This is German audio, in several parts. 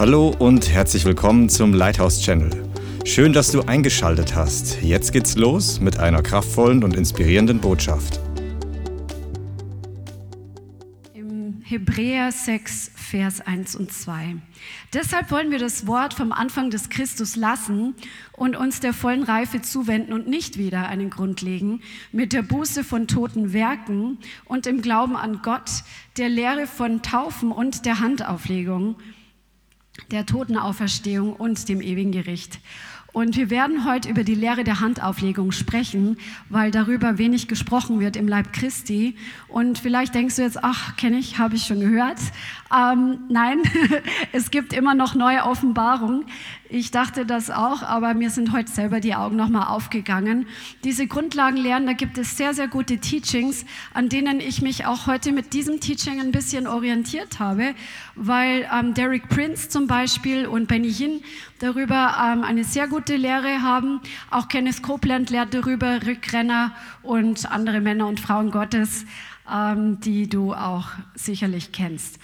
Hallo und herzlich willkommen zum Lighthouse Channel. Schön, dass du eingeschaltet hast. Jetzt geht's los mit einer kraftvollen und inspirierenden Botschaft. Im Hebräer 6, Vers 1 und 2. Deshalb wollen wir das Wort vom Anfang des Christus lassen und uns der vollen Reife zuwenden und nicht wieder einen Grund legen mit der Buße von toten Werken und im Glauben an Gott, der Lehre von Taufen und der Handauflegung, der Totenauferstehung und dem ewigen Gericht. Und wir werden heute über die Lehre der Handauflegung sprechen, weil darüber wenig gesprochen wird im Leib Christi. Und vielleicht denkst du jetzt, ach, kenne ich, habe ich schon gehört. Ähm, nein, es gibt immer noch neue Offenbarungen. Ich dachte das auch, aber mir sind heute selber die Augen nochmal aufgegangen. Diese Grundlagenlehren, da gibt es sehr, sehr gute Teachings, an denen ich mich auch heute mit diesem Teaching ein bisschen orientiert habe, weil ähm, Derek Prince zum Beispiel und Benny Hinn darüber ähm, eine sehr gute Lehre haben. Auch Kenneth Copeland lehrt darüber, Rückrenner und andere Männer und Frauen Gottes, ähm, die du auch sicherlich kennst.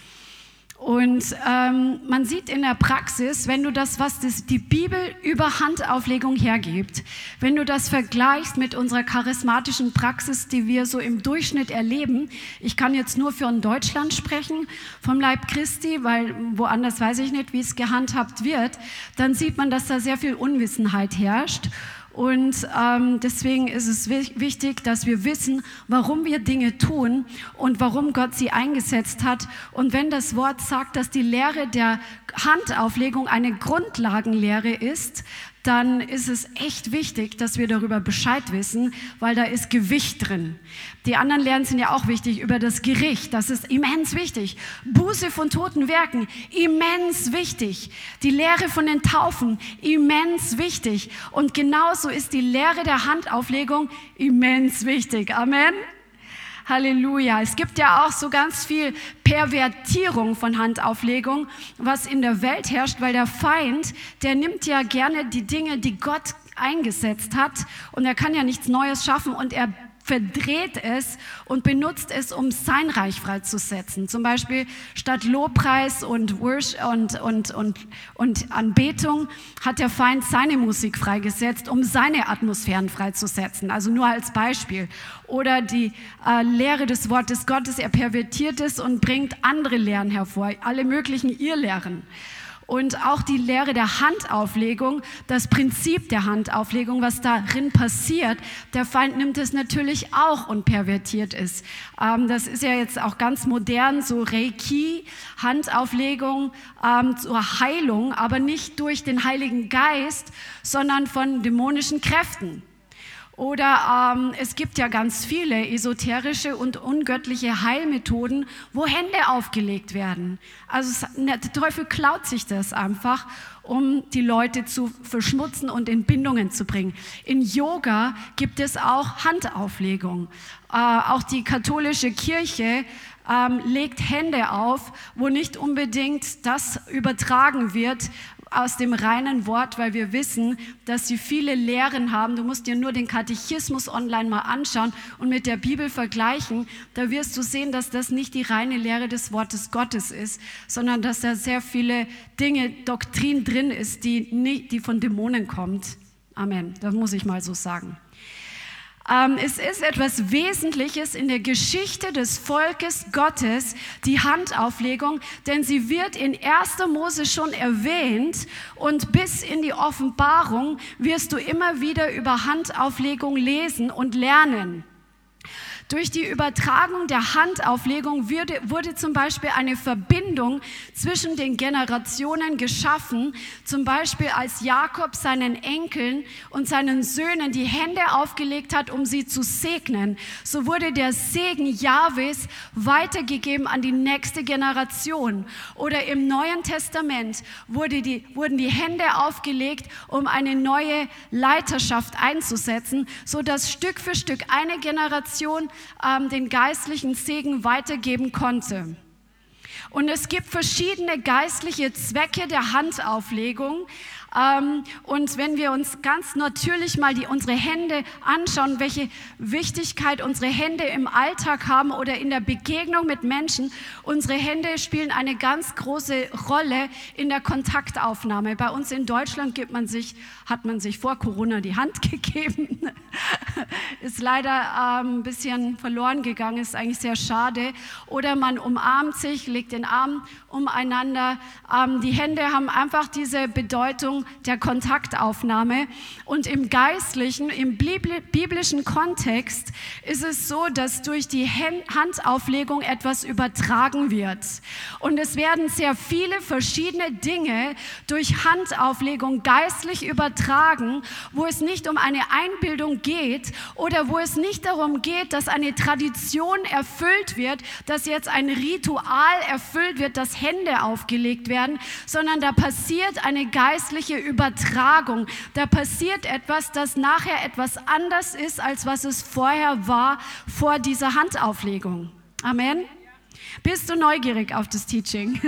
Und ähm, man sieht in der Praxis, wenn du das, was das, die Bibel über Handauflegung hergibt, wenn du das vergleichst mit unserer charismatischen Praxis, die wir so im Durchschnitt erleben, ich kann jetzt nur für Deutschland sprechen, vom Leib Christi, weil woanders weiß ich nicht, wie es gehandhabt wird, dann sieht man, dass da sehr viel Unwissenheit herrscht. Und ähm, deswegen ist es wichtig, dass wir wissen, warum wir Dinge tun und warum Gott sie eingesetzt hat. Und wenn das Wort sagt, dass die Lehre der Handauflegung eine Grundlagenlehre ist, dann ist es echt wichtig, dass wir darüber Bescheid wissen, weil da ist Gewicht drin. Die anderen Lehren sind ja auch wichtig über das Gericht. Das ist immens wichtig. Buße von toten Werken, immens wichtig. Die Lehre von den Taufen, immens wichtig. Und genauso ist die Lehre der Handauflegung immens wichtig. Amen. Halleluja. Es gibt ja auch so ganz viel Pervertierung von Handauflegung, was in der Welt herrscht, weil der Feind, der nimmt ja gerne die Dinge, die Gott eingesetzt hat und er kann ja nichts Neues schaffen und er verdreht es und benutzt es, um sein Reich freizusetzen. Zum Beispiel statt Lobpreis und, Worship und, und, und, und Anbetung hat der Feind seine Musik freigesetzt, um seine Atmosphären freizusetzen. Also nur als Beispiel. Oder die äh, Lehre des Wortes Gottes, er pervertiert es und bringt andere Lehren hervor, alle möglichen Irrlehren. Und auch die Lehre der Handauflegung, das Prinzip der Handauflegung, was darin passiert, der Feind nimmt es natürlich auch und pervertiert es. Ähm, das ist ja jetzt auch ganz modern, so Reiki, Handauflegung ähm, zur Heilung, aber nicht durch den Heiligen Geist, sondern von dämonischen Kräften. Oder ähm, es gibt ja ganz viele esoterische und ungöttliche Heilmethoden, wo Hände aufgelegt werden. Also der Teufel klaut sich das einfach, um die Leute zu verschmutzen und in Bindungen zu bringen. In Yoga gibt es auch Handauflegung. Äh, auch die katholische Kirche ähm, legt Hände auf, wo nicht unbedingt das übertragen wird, aus dem reinen Wort, weil wir wissen, dass sie viele Lehren haben. Du musst dir nur den Katechismus online mal anschauen und mit der Bibel vergleichen. Da wirst du sehen, dass das nicht die reine Lehre des Wortes Gottes ist, sondern dass da sehr viele Dinge, Doktrin drin ist, die, nicht, die von Dämonen kommt. Amen. Das muss ich mal so sagen. Ähm, es ist etwas Wesentliches in der Geschichte des Volkes Gottes, die Handauflegung, denn sie wird in 1. Mose schon erwähnt und bis in die Offenbarung wirst du immer wieder über Handauflegung lesen und lernen. Durch die Übertragung der Handauflegung wurde, wurde, zum Beispiel eine Verbindung zwischen den Generationen geschaffen. Zum Beispiel als Jakob seinen Enkeln und seinen Söhnen die Hände aufgelegt hat, um sie zu segnen. So wurde der Segen Jahwes weitergegeben an die nächste Generation. Oder im Neuen Testament wurde die, wurden die Hände aufgelegt, um eine neue Leiterschaft einzusetzen, so dass Stück für Stück eine Generation ähm, den geistlichen Segen weitergeben konnte. Und es gibt verschiedene geistliche Zwecke der Handauflegung. Ähm, und wenn wir uns ganz natürlich mal die, unsere Hände anschauen, welche Wichtigkeit unsere Hände im Alltag haben oder in der Begegnung mit Menschen, unsere Hände spielen eine ganz große Rolle in der Kontaktaufnahme. Bei uns in Deutschland gibt man sich, hat man sich vor Corona die Hand gegeben. ist leider ähm, ein bisschen verloren gegangen, ist eigentlich sehr schade. Oder man umarmt sich, legt den Arm umeinander. Ähm, die Hände haben einfach diese Bedeutung der Kontaktaufnahme. Und im geistlichen, im biblischen Kontext ist es so, dass durch die Handauflegung etwas übertragen wird. Und es werden sehr viele verschiedene Dinge durch Handauflegung geistlich übertragen, wo es nicht um eine Einbildung geht oder wo es nicht darum geht, dass eine Tradition erfüllt wird, dass jetzt ein Ritual erfüllt wird, dass Hände aufgelegt werden, sondern da passiert eine geistliche Übertragung. Da passiert etwas, das nachher etwas anders ist, als was es vorher war, vor dieser Handauflegung. Amen. Bist du neugierig auf das Teaching?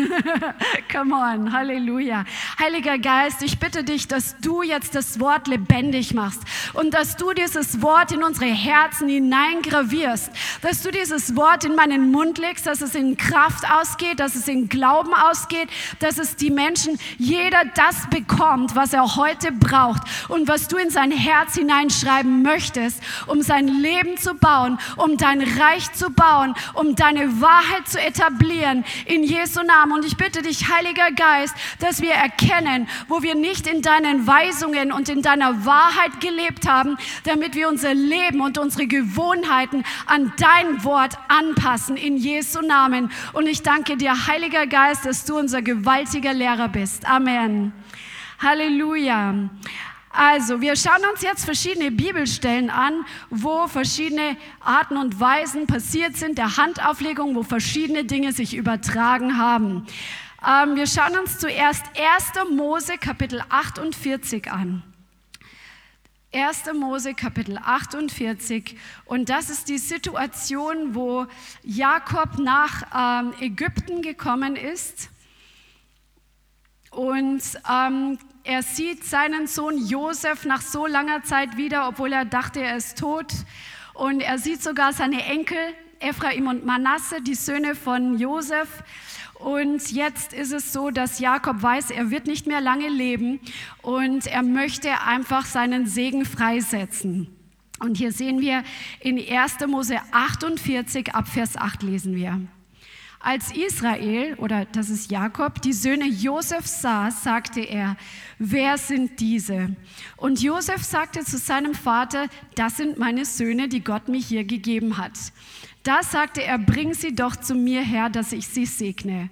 Come on, Halleluja. Heiliger Geist, ich bitte dich, dass du jetzt das Wort lebendig machst und dass du dieses Wort in unsere Herzen hineingravierst, dass du dieses Wort in meinen Mund legst, dass es in Kraft ausgeht, dass es in Glauben ausgeht, dass es die Menschen, jeder das bekommt, was er heute braucht und was du in sein Herz hineinschreiben möchtest, um sein Leben zu bauen, um dein Reich zu bauen, um deine Wahrheit zu etablieren in Jesu Namen. Und ich bitte dich, Heiliger Geist, dass wir erkennen, wo wir nicht in deinen Weisungen und in deiner Wahrheit gelebt haben, damit wir unser Leben und unsere Gewohnheiten an dein Wort anpassen in Jesu Namen. Und ich danke dir, Heiliger Geist, dass du unser gewaltiger Lehrer bist. Amen. Halleluja. Also, wir schauen uns jetzt verschiedene Bibelstellen an, wo verschiedene Arten und Weisen passiert sind, der Handauflegung, wo verschiedene Dinge sich übertragen haben. Ähm, wir schauen uns zuerst 1. Mose Kapitel 48 an. 1. Mose Kapitel 48 und das ist die Situation, wo Jakob nach ähm, Ägypten gekommen ist und ähm, er sieht seinen Sohn Josef nach so langer Zeit wieder, obwohl er dachte, er ist tot. Und er sieht sogar seine Enkel, Ephraim und Manasse, die Söhne von Josef. Und jetzt ist es so, dass Jakob weiß, er wird nicht mehr lange leben und er möchte einfach seinen Segen freisetzen. Und hier sehen wir in 1. Mose 48 ab Vers 8 lesen wir. Als Israel, oder das ist Jakob, die Söhne Josef sah, sagte er, wer sind diese? Und Josef sagte zu seinem Vater, das sind meine Söhne, die Gott mir hier gegeben hat. Da sagte er, bring sie doch zu mir her, dass ich sie segne.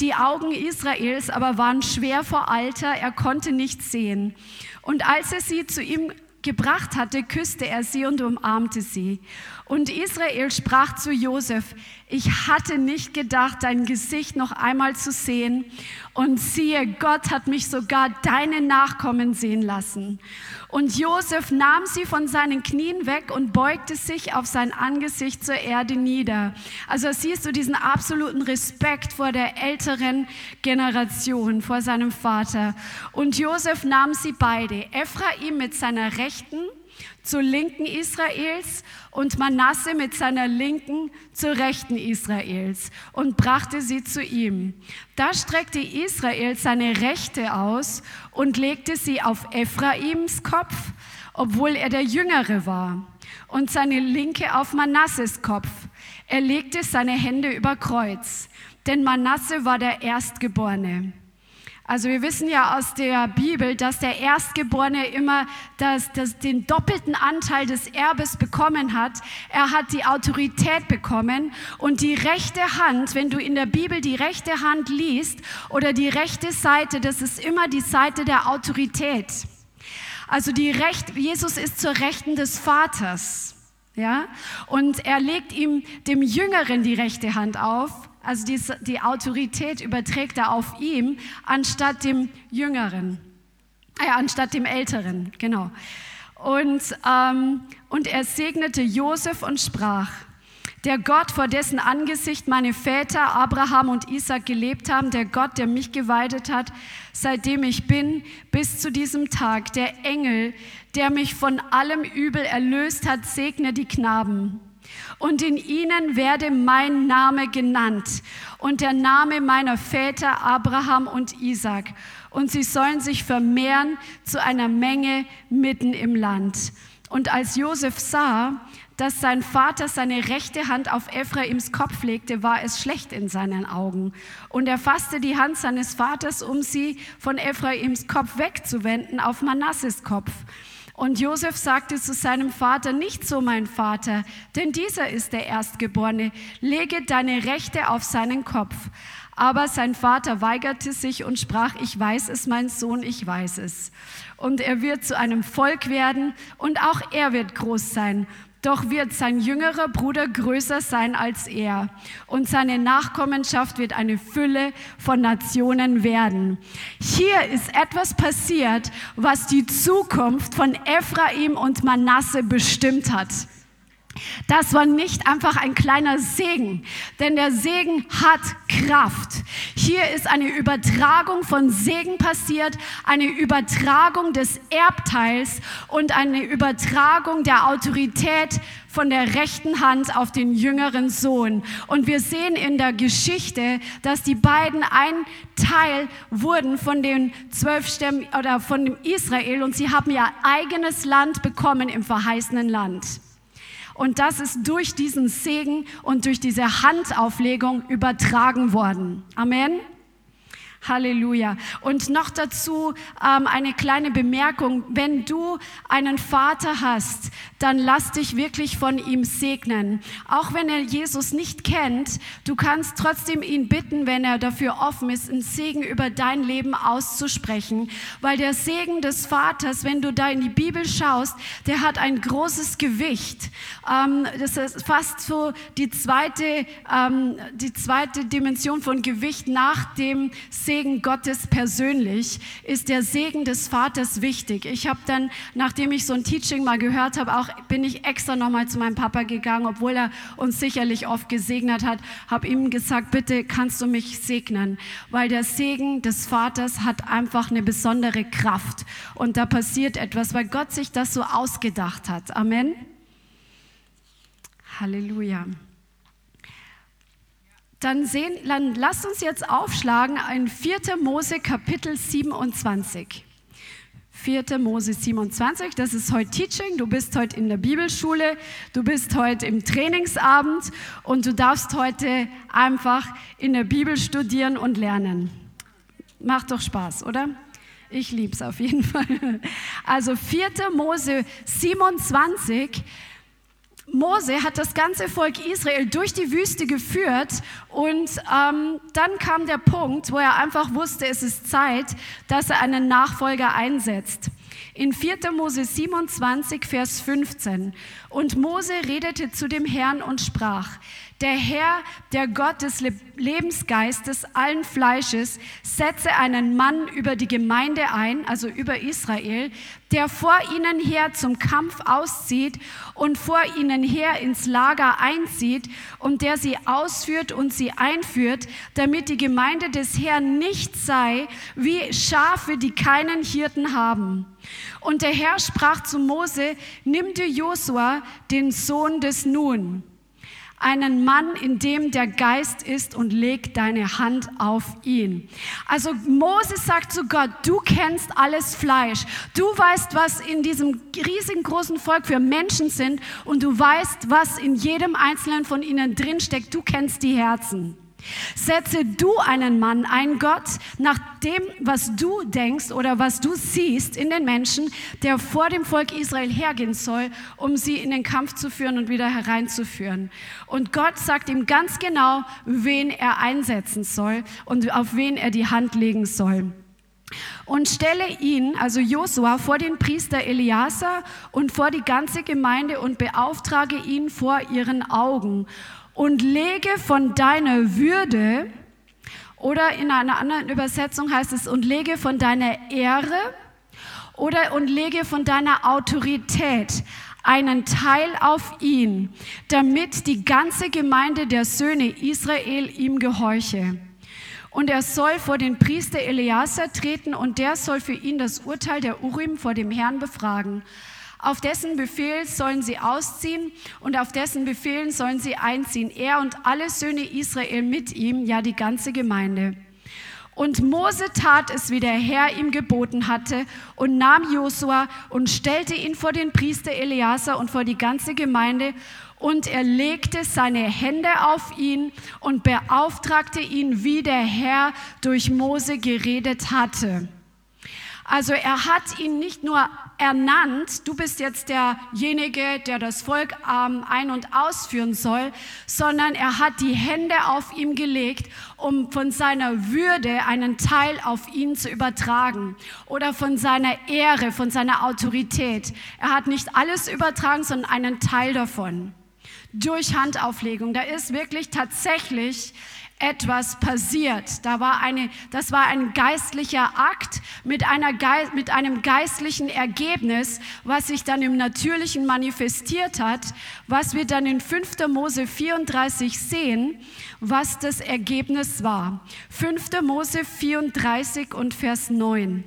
Die Augen Israels aber waren schwer vor Alter, er konnte nichts sehen. Und als er sie zu ihm gebracht hatte, küsste er sie und umarmte sie. Und Israel sprach zu Josef, ich hatte nicht gedacht, dein Gesicht noch einmal zu sehen. Und siehe, Gott hat mich sogar deine Nachkommen sehen lassen. Und Josef nahm sie von seinen Knien weg und beugte sich auf sein Angesicht zur Erde nieder. Also siehst du diesen absoluten Respekt vor der älteren Generation, vor seinem Vater. Und Josef nahm sie beide, Ephraim mit seiner rechten zur Linken Israels und Manasse mit seiner Linken zur Rechten Israels und brachte sie zu ihm. Da streckte Israel seine Rechte aus und legte sie auf Ephraims Kopf, obwohl er der Jüngere war, und seine Linke auf Manasses Kopf. Er legte seine Hände über Kreuz, denn Manasse war der Erstgeborene. Also wir wissen ja aus der Bibel, dass der Erstgeborene immer das, das, den doppelten Anteil des Erbes bekommen hat. Er hat die Autorität bekommen und die rechte Hand, wenn du in der Bibel die rechte Hand liest oder die rechte Seite, das ist immer die Seite der Autorität. Also die Recht, Jesus ist zur Rechten des Vaters. Ja? Und er legt ihm, dem Jüngeren, die rechte Hand auf also die, die Autorität überträgt er auf ihm anstatt dem Jüngeren, äh, anstatt dem Älteren, genau. Und, ähm, und er segnete Josef und sprach, Der Gott, vor dessen Angesicht meine Väter Abraham und Isaac gelebt haben, der Gott, der mich geweidet hat, seitdem ich bin, bis zu diesem Tag, der Engel, der mich von allem Übel erlöst hat, segne die Knaben. Und in ihnen werde mein Name genannt und der Name meiner Väter Abraham und Isaac. Und sie sollen sich vermehren zu einer Menge mitten im Land. Und als Josef sah, dass sein Vater seine rechte Hand auf Ephraims Kopf legte, war es schlecht in seinen Augen. Und er fasste die Hand seines Vaters, um sie von Ephraims Kopf wegzuwenden auf Manasses Kopf. Und Josef sagte zu seinem Vater, nicht so mein Vater, denn dieser ist der Erstgeborene, lege deine Rechte auf seinen Kopf. Aber sein Vater weigerte sich und sprach, ich weiß es, mein Sohn, ich weiß es. Und er wird zu einem Volk werden und auch er wird groß sein. Doch wird sein jüngerer Bruder größer sein als er. Und seine Nachkommenschaft wird eine Fülle von Nationen werden. Hier ist etwas passiert, was die Zukunft von Ephraim und Manasse bestimmt hat. Das war nicht einfach ein kleiner Segen, denn der Segen hat Kraft. Hier ist eine Übertragung von Segen passiert, eine Übertragung des Erbteils und eine Übertragung der Autorität von der rechten Hand auf den jüngeren Sohn. Und wir sehen in der Geschichte, dass die beiden ein Teil wurden von den zwölf Stämmen oder von dem Israel und sie haben ihr eigenes Land bekommen im verheißenen Land. Und das ist durch diesen Segen und durch diese Handauflegung übertragen worden. Amen. Halleluja. Und noch dazu ähm, eine kleine Bemerkung. Wenn du einen Vater hast, dann lass dich wirklich von ihm segnen. Auch wenn er Jesus nicht kennt, du kannst trotzdem ihn bitten, wenn er dafür offen ist, einen Segen über dein Leben auszusprechen. Weil der Segen des Vaters, wenn du da in die Bibel schaust, der hat ein großes Gewicht. Ähm, das ist fast so die zweite, ähm, die zweite Dimension von Gewicht nach dem Segen Segen Gottes persönlich ist der Segen des Vaters wichtig. Ich habe dann, nachdem ich so ein Teaching mal gehört habe, auch bin ich extra nochmal zu meinem Papa gegangen, obwohl er uns sicherlich oft gesegnet hat, habe ihm gesagt, bitte kannst du mich segnen, weil der Segen des Vaters hat einfach eine besondere Kraft und da passiert etwas, weil Gott sich das so ausgedacht hat. Amen. Halleluja. Dann, sehen, dann lasst uns jetzt aufschlagen in 4. Mose Kapitel 27. 4. Mose 27, das ist heute Teaching, du bist heute in der Bibelschule, du bist heute im Trainingsabend und du darfst heute einfach in der Bibel studieren und lernen. Macht doch Spaß, oder? Ich liebe es auf jeden Fall. Also 4. Mose 27, Mose hat das ganze Volk Israel durch die Wüste geführt und ähm, dann kam der Punkt, wo er einfach wusste, es ist Zeit, dass er einen Nachfolger einsetzt. In 4. Mose 27, Vers 15. Und Mose redete zu dem Herrn und sprach, der Herr, der Gott des Lebensgeistes allen Fleisches, setze einen Mann über die Gemeinde ein, also über Israel, der vor ihnen her zum Kampf auszieht und vor ihnen her ins Lager einzieht und der sie ausführt und sie einführt, damit die Gemeinde des Herrn nicht sei wie Schafe, die keinen Hirten haben. Und der Herr sprach zu Mose, nimm dir Josua, den Sohn des Nun einen Mann, in dem der Geist ist und leg deine Hand auf ihn. Also Moses sagt zu Gott, du kennst alles Fleisch. Du weißt, was in diesem riesengroßen Volk für Menschen sind und du weißt, was in jedem einzelnen von ihnen drinsteckt. Du kennst die Herzen. Setze du einen Mann, einen Gott, nach dem, was du denkst oder was du siehst in den Menschen, der vor dem Volk Israel hergehen soll, um sie in den Kampf zu führen und wieder hereinzuführen. Und Gott sagt ihm ganz genau, wen er einsetzen soll und auf wen er die Hand legen soll. Und stelle ihn, also Josua, vor den Priester Eliasa und vor die ganze Gemeinde und beauftrage ihn vor ihren Augen und lege von deiner Würde, oder in einer anderen Übersetzung heißt es, und lege von deiner Ehre oder und lege von deiner Autorität einen Teil auf ihn, damit die ganze Gemeinde der Söhne Israel ihm gehorche. Und er soll vor den Priester Eleazar treten und der soll für ihn das Urteil der Urim vor dem Herrn befragen. Auf dessen Befehl sollen sie ausziehen und auf dessen Befehlen sollen sie einziehen. Er und alle Söhne Israel mit ihm, ja die ganze Gemeinde. Und Mose tat es, wie der Herr ihm geboten hatte, und nahm Josua und stellte ihn vor den Priester Eleazar und vor die ganze Gemeinde. Und er legte seine Hände auf ihn und beauftragte ihn, wie der Herr durch Mose geredet hatte. Also er hat ihn nicht nur ernannt, du bist jetzt derjenige, der das Volk ähm, ein- und ausführen soll, sondern er hat die Hände auf ihm gelegt, um von seiner Würde einen Teil auf ihn zu übertragen oder von seiner Ehre, von seiner Autorität. Er hat nicht alles übertragen, sondern einen Teil davon. Durch Handauflegung. Da ist wirklich tatsächlich etwas passiert. Da war eine, das war ein geistlicher Akt mit, einer, mit einem geistlichen Ergebnis, was sich dann im Natürlichen manifestiert hat, was wir dann in 5. Mose 34 sehen, was das Ergebnis war. 5. Mose 34 und Vers 9.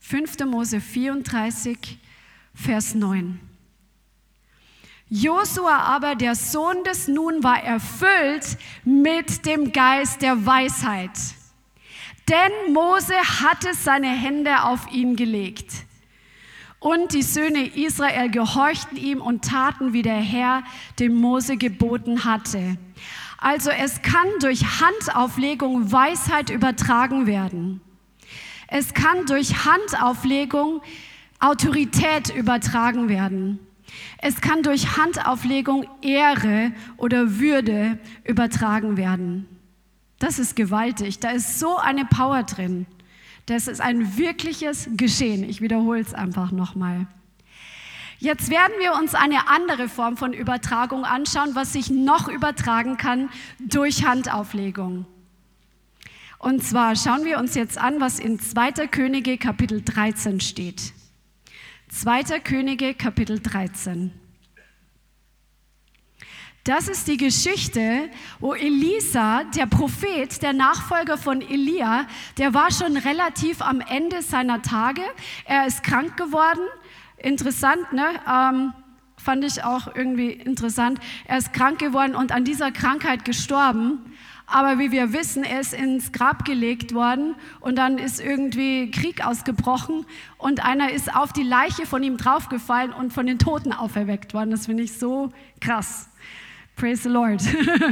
5. Mose 34, Vers 9. Josua aber, der Sohn des Nun, war erfüllt mit dem Geist der Weisheit. Denn Mose hatte seine Hände auf ihn gelegt. Und die Söhne Israel gehorchten ihm und taten, wie der Herr dem Mose geboten hatte. Also es kann durch Handauflegung Weisheit übertragen werden. Es kann durch Handauflegung Autorität übertragen werden. Es kann durch Handauflegung Ehre oder Würde übertragen werden. Das ist gewaltig. Da ist so eine Power drin. Das ist ein wirkliches Geschehen. Ich wiederhole es einfach nochmal. Jetzt werden wir uns eine andere Form von Übertragung anschauen, was sich noch übertragen kann durch Handauflegung. Und zwar schauen wir uns jetzt an, was in 2. Könige Kapitel 13 steht. 2. Könige Kapitel 13. Das ist die Geschichte, wo Elisa, der Prophet, der Nachfolger von Elia, der war schon relativ am Ende seiner Tage. Er ist krank geworden. Interessant, ne? Ähm, fand ich auch irgendwie interessant. Er ist krank geworden und an dieser Krankheit gestorben. Aber wie wir wissen, er ist ins Grab gelegt worden und dann ist irgendwie Krieg ausgebrochen und einer ist auf die Leiche von ihm draufgefallen und von den Toten auferweckt worden. Das finde ich so krass. Praise the Lord.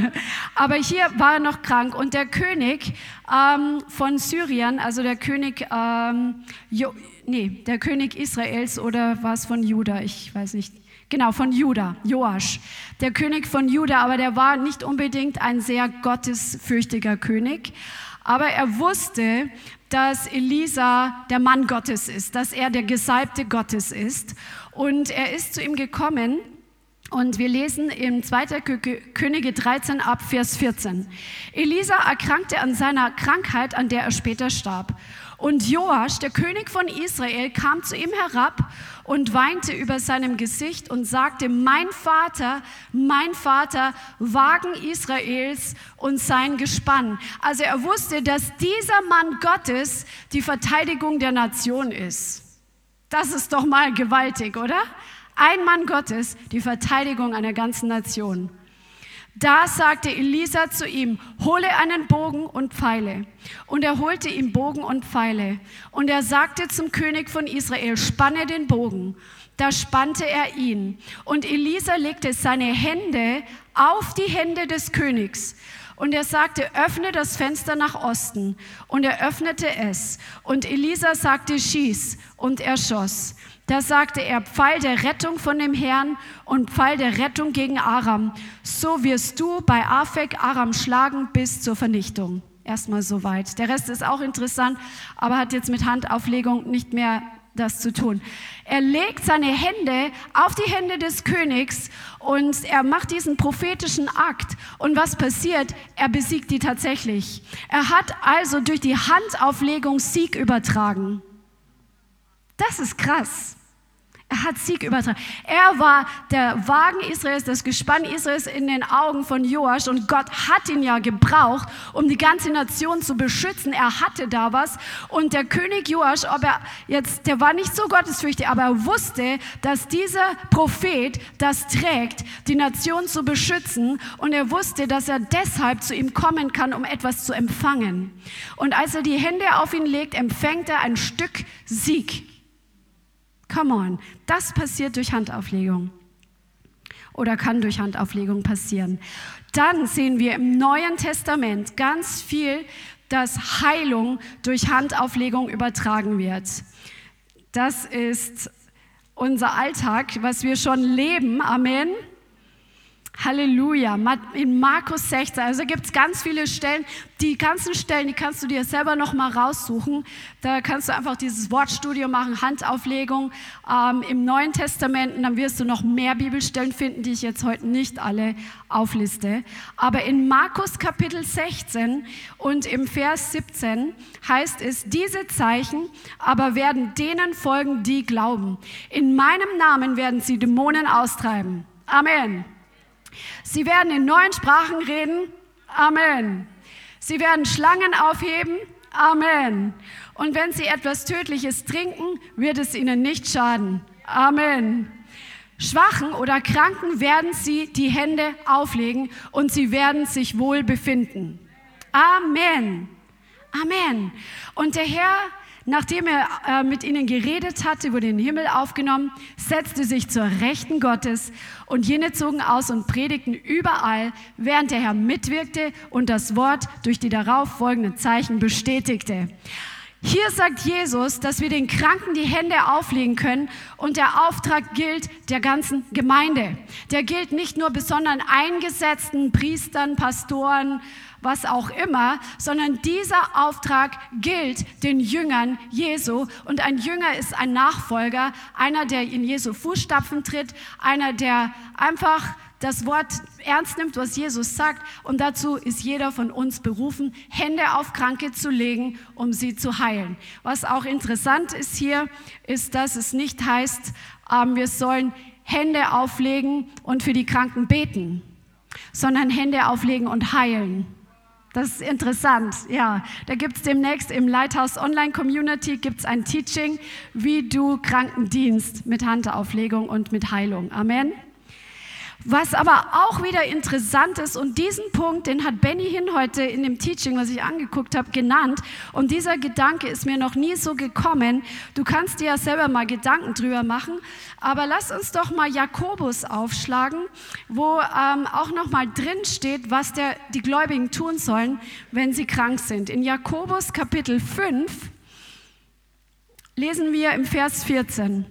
Aber hier war er noch krank und der König ähm, von Syrien, also der König, ähm, jo, nee, der König Israels oder war es von Juda, ich weiß nicht, Genau, von Juda, Joasch. Der König von Juda, aber der war nicht unbedingt ein sehr gottesfürchtiger König. Aber er wusste, dass Elisa der Mann Gottes ist, dass er der Gesalbte Gottes ist. Und er ist zu ihm gekommen und wir lesen im 2. Könige 13 ab Vers 14. Elisa erkrankte an seiner Krankheit, an der er später starb. Und Joasch, der König von Israel, kam zu ihm herab und weinte über seinem Gesicht und sagte, mein Vater, mein Vater, Wagen Israels und sein Gespann. Also er wusste, dass dieser Mann Gottes die Verteidigung der Nation ist. Das ist doch mal gewaltig, oder? Ein Mann Gottes, die Verteidigung einer ganzen Nation. Da sagte Elisa zu ihm, hole einen Bogen und Pfeile. Und er holte ihm Bogen und Pfeile. Und er sagte zum König von Israel, spanne den Bogen. Da spannte er ihn. Und Elisa legte seine Hände auf die Hände des Königs. Und er sagte, öffne das Fenster nach Osten. Und er öffnete es. Und Elisa sagte, schieß. Und er schoss. Da sagte er, Pfeil der Rettung von dem Herrn und Pfeil der Rettung gegen Aram. So wirst du bei Afek Aram schlagen bis zur Vernichtung. Erstmal soweit. Der Rest ist auch interessant, aber hat jetzt mit Handauflegung nicht mehr das zu tun. Er legt seine Hände auf die Hände des Königs und er macht diesen prophetischen Akt. Und was passiert? Er besiegt die tatsächlich. Er hat also durch die Handauflegung Sieg übertragen. Das ist krass. Er hat Sieg übertragen. Er war der Wagen Israels, das Gespann Israels in den Augen von Joasch und Gott hat ihn ja gebraucht, um die ganze Nation zu beschützen. Er hatte da was und der König Joasch, ob er jetzt, der war nicht so gottesfürchtig, aber er wusste, dass dieser Prophet das trägt, die Nation zu beschützen und er wusste, dass er deshalb zu ihm kommen kann, um etwas zu empfangen. Und als er die Hände auf ihn legt, empfängt er ein Stück Sieg. Come on, das passiert durch Handauflegung oder kann durch Handauflegung passieren. Dann sehen wir im Neuen Testament ganz viel, dass Heilung durch Handauflegung übertragen wird. Das ist unser Alltag, was wir schon leben. Amen. Halleluja. In Markus 16, also gibt es ganz viele Stellen. Die ganzen Stellen, die kannst du dir selber noch mal raussuchen. Da kannst du einfach dieses Wortstudio machen, Handauflegung ähm, im Neuen Testament. Und dann wirst du noch mehr Bibelstellen finden, die ich jetzt heute nicht alle aufliste. Aber in Markus Kapitel 16 und im Vers 17 heißt es, diese Zeichen aber werden denen folgen, die glauben. In meinem Namen werden sie Dämonen austreiben. Amen. Sie werden in neuen Sprachen reden. Amen. Sie werden Schlangen aufheben. Amen. Und wenn sie etwas Tödliches trinken, wird es ihnen nicht schaden. Amen. Schwachen oder Kranken werden sie die Hände auflegen und sie werden sich wohl befinden. Amen. Amen. Und der Herr Nachdem er äh, mit ihnen geredet hatte, wurde in den Himmel aufgenommen, setzte sich zur Rechten Gottes und jene zogen aus und predigten überall, während der Herr mitwirkte und das Wort durch die darauf folgenden Zeichen bestätigte. Hier sagt Jesus, dass wir den Kranken die Hände auflegen können und der Auftrag gilt der ganzen Gemeinde. Der gilt nicht nur besonderen eingesetzten Priestern, Pastoren, was auch immer, sondern dieser Auftrag gilt den Jüngern Jesu. Und ein Jünger ist ein Nachfolger, einer, der in Jesu Fußstapfen tritt, einer, der einfach das Wort ernst nimmt, was Jesus sagt. Und dazu ist jeder von uns berufen, Hände auf Kranke zu legen, um sie zu heilen. Was auch interessant ist hier, ist, dass es nicht heißt, ähm, wir sollen Hände auflegen und für die Kranken beten, sondern Hände auflegen und heilen. Das ist interessant, ja. Da gibt es demnächst im Lighthouse Online Community gibt's ein Teaching, wie du Krankendienst mit Handauflegung und mit Heilung. Amen. Was aber auch wieder interessant ist, und diesen Punkt, den hat Benny Hin heute in dem Teaching, was ich angeguckt habe, genannt. Und dieser Gedanke ist mir noch nie so gekommen. Du kannst dir ja selber mal Gedanken drüber machen. Aber lass uns doch mal Jakobus aufschlagen, wo ähm, auch noch mal drin steht, was der, die Gläubigen tun sollen, wenn sie krank sind. In Jakobus Kapitel 5 lesen wir im Vers 14.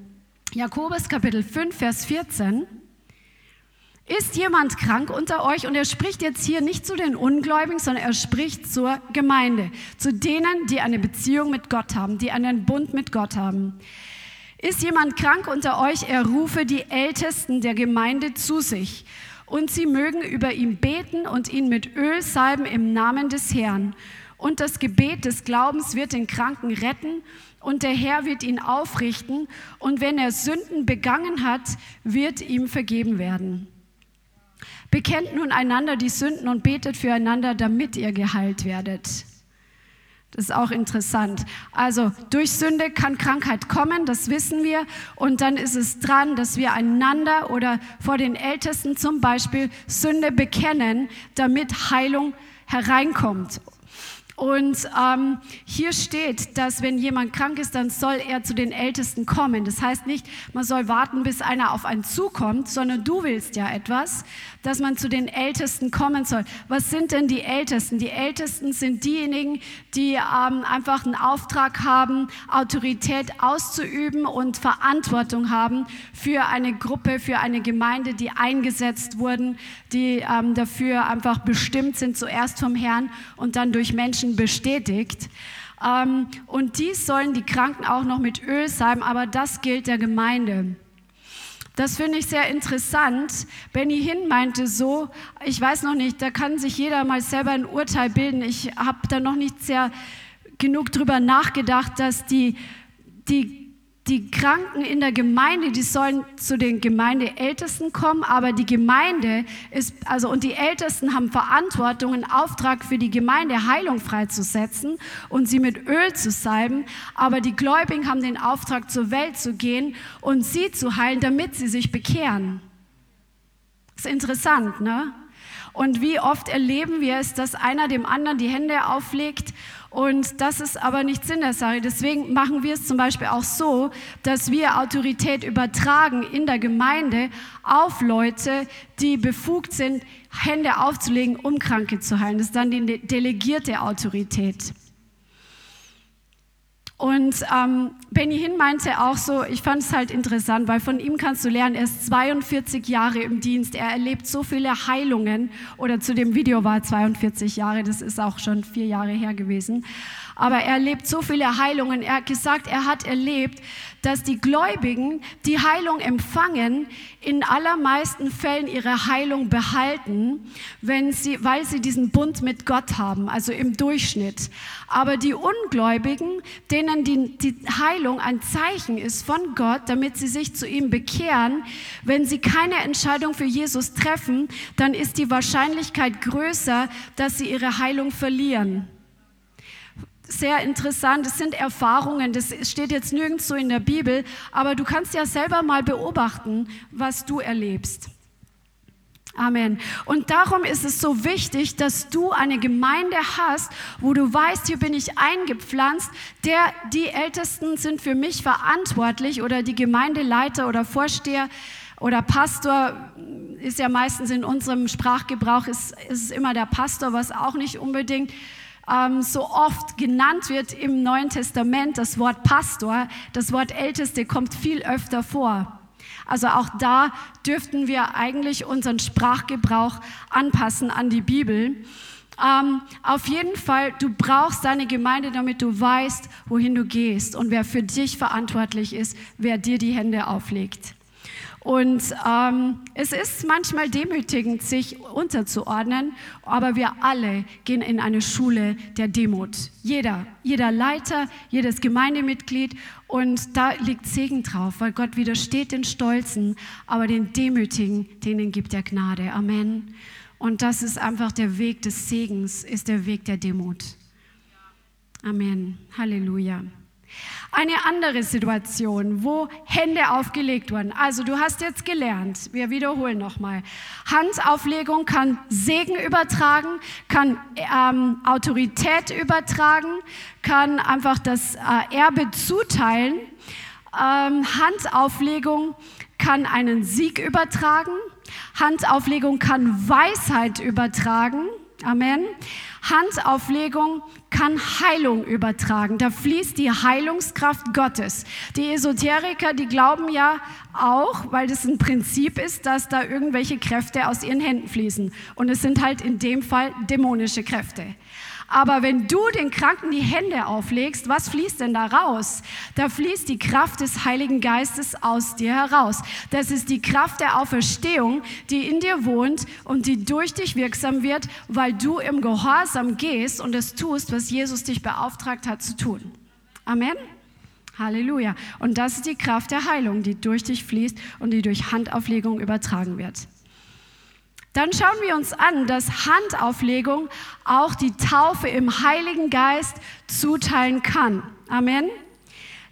Jakobus Kapitel 5, Vers 14. Ist jemand krank unter euch? Und er spricht jetzt hier nicht zu den Ungläubigen, sondern er spricht zur Gemeinde, zu denen, die eine Beziehung mit Gott haben, die einen Bund mit Gott haben. Ist jemand krank unter euch? Er rufe die Ältesten der Gemeinde zu sich und sie mögen über ihn beten und ihn mit Öl salben im Namen des Herrn. Und das Gebet des Glaubens wird den Kranken retten und der Herr wird ihn aufrichten und wenn er Sünden begangen hat, wird ihm vergeben werden. Bekennt nun einander die Sünden und betet füreinander, damit ihr geheilt werdet. Das ist auch interessant. Also durch Sünde kann Krankheit kommen, das wissen wir. Und dann ist es dran, dass wir einander oder vor den Ältesten zum Beispiel Sünde bekennen, damit Heilung hereinkommt. Und ähm, hier steht, dass wenn jemand krank ist, dann soll er zu den Ältesten kommen. Das heißt nicht, man soll warten, bis einer auf einen zukommt, sondern du willst ja etwas, dass man zu den Ältesten kommen soll. Was sind denn die Ältesten? Die Ältesten sind diejenigen, die ähm, einfach einen Auftrag haben, Autorität auszuüben und Verantwortung haben für eine Gruppe, für eine Gemeinde, die eingesetzt wurden, die ähm, dafür einfach bestimmt sind, zuerst vom Herrn und dann durch Menschen Menschen bestätigt. Ähm, und dies sollen die Kranken auch noch mit Öl salben, aber das gilt der Gemeinde. Das finde ich sehr interessant. Benny Hinn meinte so, ich weiß noch nicht, da kann sich jeder mal selber ein Urteil bilden. Ich habe da noch nicht sehr genug drüber nachgedacht, dass die, die die Kranken in der Gemeinde, die sollen zu den Gemeindeältesten kommen, aber die Gemeinde ist, also und die Ältesten haben Verantwortung, einen Auftrag für die Gemeinde Heilung freizusetzen und sie mit Öl zu salben, aber die Gläubigen haben den Auftrag zur Welt zu gehen und sie zu heilen, damit sie sich bekehren. Das ist interessant, ne? Und wie oft erleben wir es, dass einer dem anderen die Hände auflegt und das ist aber nicht Sinn der Sache. Deswegen machen wir es zum Beispiel auch so, dass wir Autorität übertragen in der Gemeinde auf Leute, die befugt sind, Hände aufzulegen, um Kranke zu heilen. Das ist dann die delegierte Autorität. Und ähm, Benny Hinn meinte auch so, ich fand es halt interessant, weil von ihm kannst du lernen, er ist 42 Jahre im Dienst, er erlebt so viele Heilungen, oder zu dem Video war 42 Jahre, das ist auch schon vier Jahre her gewesen aber er erlebt so viele Heilungen. Er hat gesagt, er hat erlebt, dass die Gläubigen, die Heilung empfangen, in allermeisten Fällen ihre Heilung behalten, wenn sie, weil sie diesen Bund mit Gott haben, also im Durchschnitt. Aber die Ungläubigen, denen die, die Heilung ein Zeichen ist von Gott, damit sie sich zu ihm bekehren, wenn sie keine Entscheidung für Jesus treffen, dann ist die Wahrscheinlichkeit größer, dass sie ihre Heilung verlieren sehr interessant. Das sind Erfahrungen, das steht jetzt nirgends so in der Bibel, aber du kannst ja selber mal beobachten, was du erlebst. Amen. Und darum ist es so wichtig, dass du eine Gemeinde hast, wo du weißt, hier bin ich eingepflanzt, der, die Ältesten sind für mich verantwortlich oder die Gemeindeleiter oder Vorsteher oder Pastor ist ja meistens in unserem Sprachgebrauch ist, ist es immer der Pastor, was auch nicht unbedingt ähm, so oft genannt wird im Neuen Testament, das Wort Pastor, das Wort Älteste kommt viel öfter vor. Also auch da dürften wir eigentlich unseren Sprachgebrauch anpassen an die Bibel. Ähm, auf jeden Fall, du brauchst deine Gemeinde, damit du weißt, wohin du gehst und wer für dich verantwortlich ist, wer dir die Hände auflegt. Und ähm, es ist manchmal demütigend, sich unterzuordnen, aber wir alle gehen in eine Schule der Demut. Jeder, jeder Leiter, jedes Gemeindemitglied. Und da liegt Segen drauf, weil Gott widersteht den Stolzen, aber den Demütigen, denen gibt er Gnade. Amen. Und das ist einfach der Weg des Segens, ist der Weg der Demut. Amen. Halleluja. Eine andere Situation, wo Hände aufgelegt wurden. Also du hast jetzt gelernt, wir wiederholen nochmal. Handauflegung kann Segen übertragen, kann ähm, Autorität übertragen, kann einfach das äh, Erbe zuteilen. Ähm, Handauflegung kann einen Sieg übertragen. Handauflegung kann Weisheit übertragen. Amen. Handauflegung kann Heilung übertragen. Da fließt die Heilungskraft Gottes. Die Esoteriker, die glauben ja auch, weil das ein Prinzip ist, dass da irgendwelche Kräfte aus ihren Händen fließen. Und es sind halt in dem Fall dämonische Kräfte. Aber wenn du den Kranken die Hände auflegst, was fließt denn da raus? Da fließt die Kraft des Heiligen Geistes aus dir heraus. Das ist die Kraft der Auferstehung, die in dir wohnt und die durch dich wirksam wird, weil du im Gehorsam gehst und es tust, was Jesus dich beauftragt hat zu tun. Amen. Halleluja. Und das ist die Kraft der Heilung, die durch dich fließt und die durch Handauflegung übertragen wird. Dann schauen wir uns an, dass Handauflegung auch die Taufe im Heiligen Geist zuteilen kann. Amen.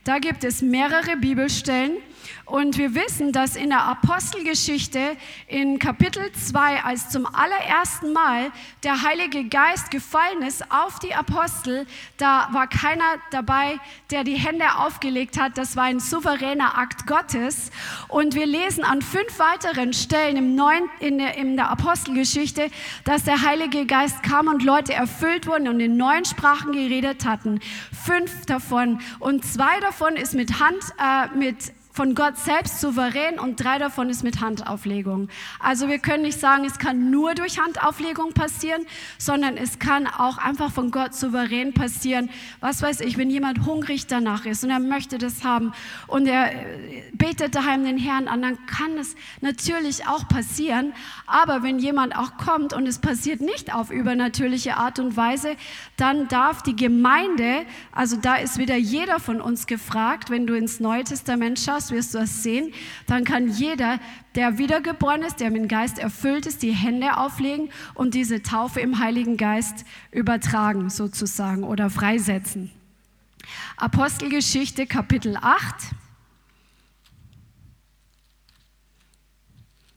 Da gibt es mehrere Bibelstellen. Und wir wissen, dass in der Apostelgeschichte in Kapitel 2, als zum allerersten Mal der Heilige Geist gefallen ist auf die Apostel, da war keiner dabei, der die Hände aufgelegt hat. Das war ein souveräner Akt Gottes. Und wir lesen an fünf weiteren Stellen im Neuen, in, der, in der Apostelgeschichte, dass der Heilige Geist kam und Leute erfüllt wurden und in neuen Sprachen geredet hatten. Fünf davon. Und zwei davon ist mit Hand, äh, mit von Gott selbst souverän und drei davon ist mit Handauflegung. Also wir können nicht sagen, es kann nur durch Handauflegung passieren, sondern es kann auch einfach von Gott souverän passieren. Was weiß ich, wenn jemand hungrig danach ist und er möchte das haben und er äh, betet daheim den Herrn an, dann kann es natürlich auch passieren. Aber wenn jemand auch kommt und es passiert nicht auf übernatürliche Art und Weise, dann darf die Gemeinde, also da ist wieder jeder von uns gefragt, wenn du ins Neue Testament schaust, anschaust, wirst du das sehen, dann kann jeder, der wiedergeboren ist, der mit dem Geist erfüllt ist, die Hände auflegen und diese Taufe im Heiligen Geist übertragen sozusagen oder freisetzen. Apostelgeschichte Kapitel 8.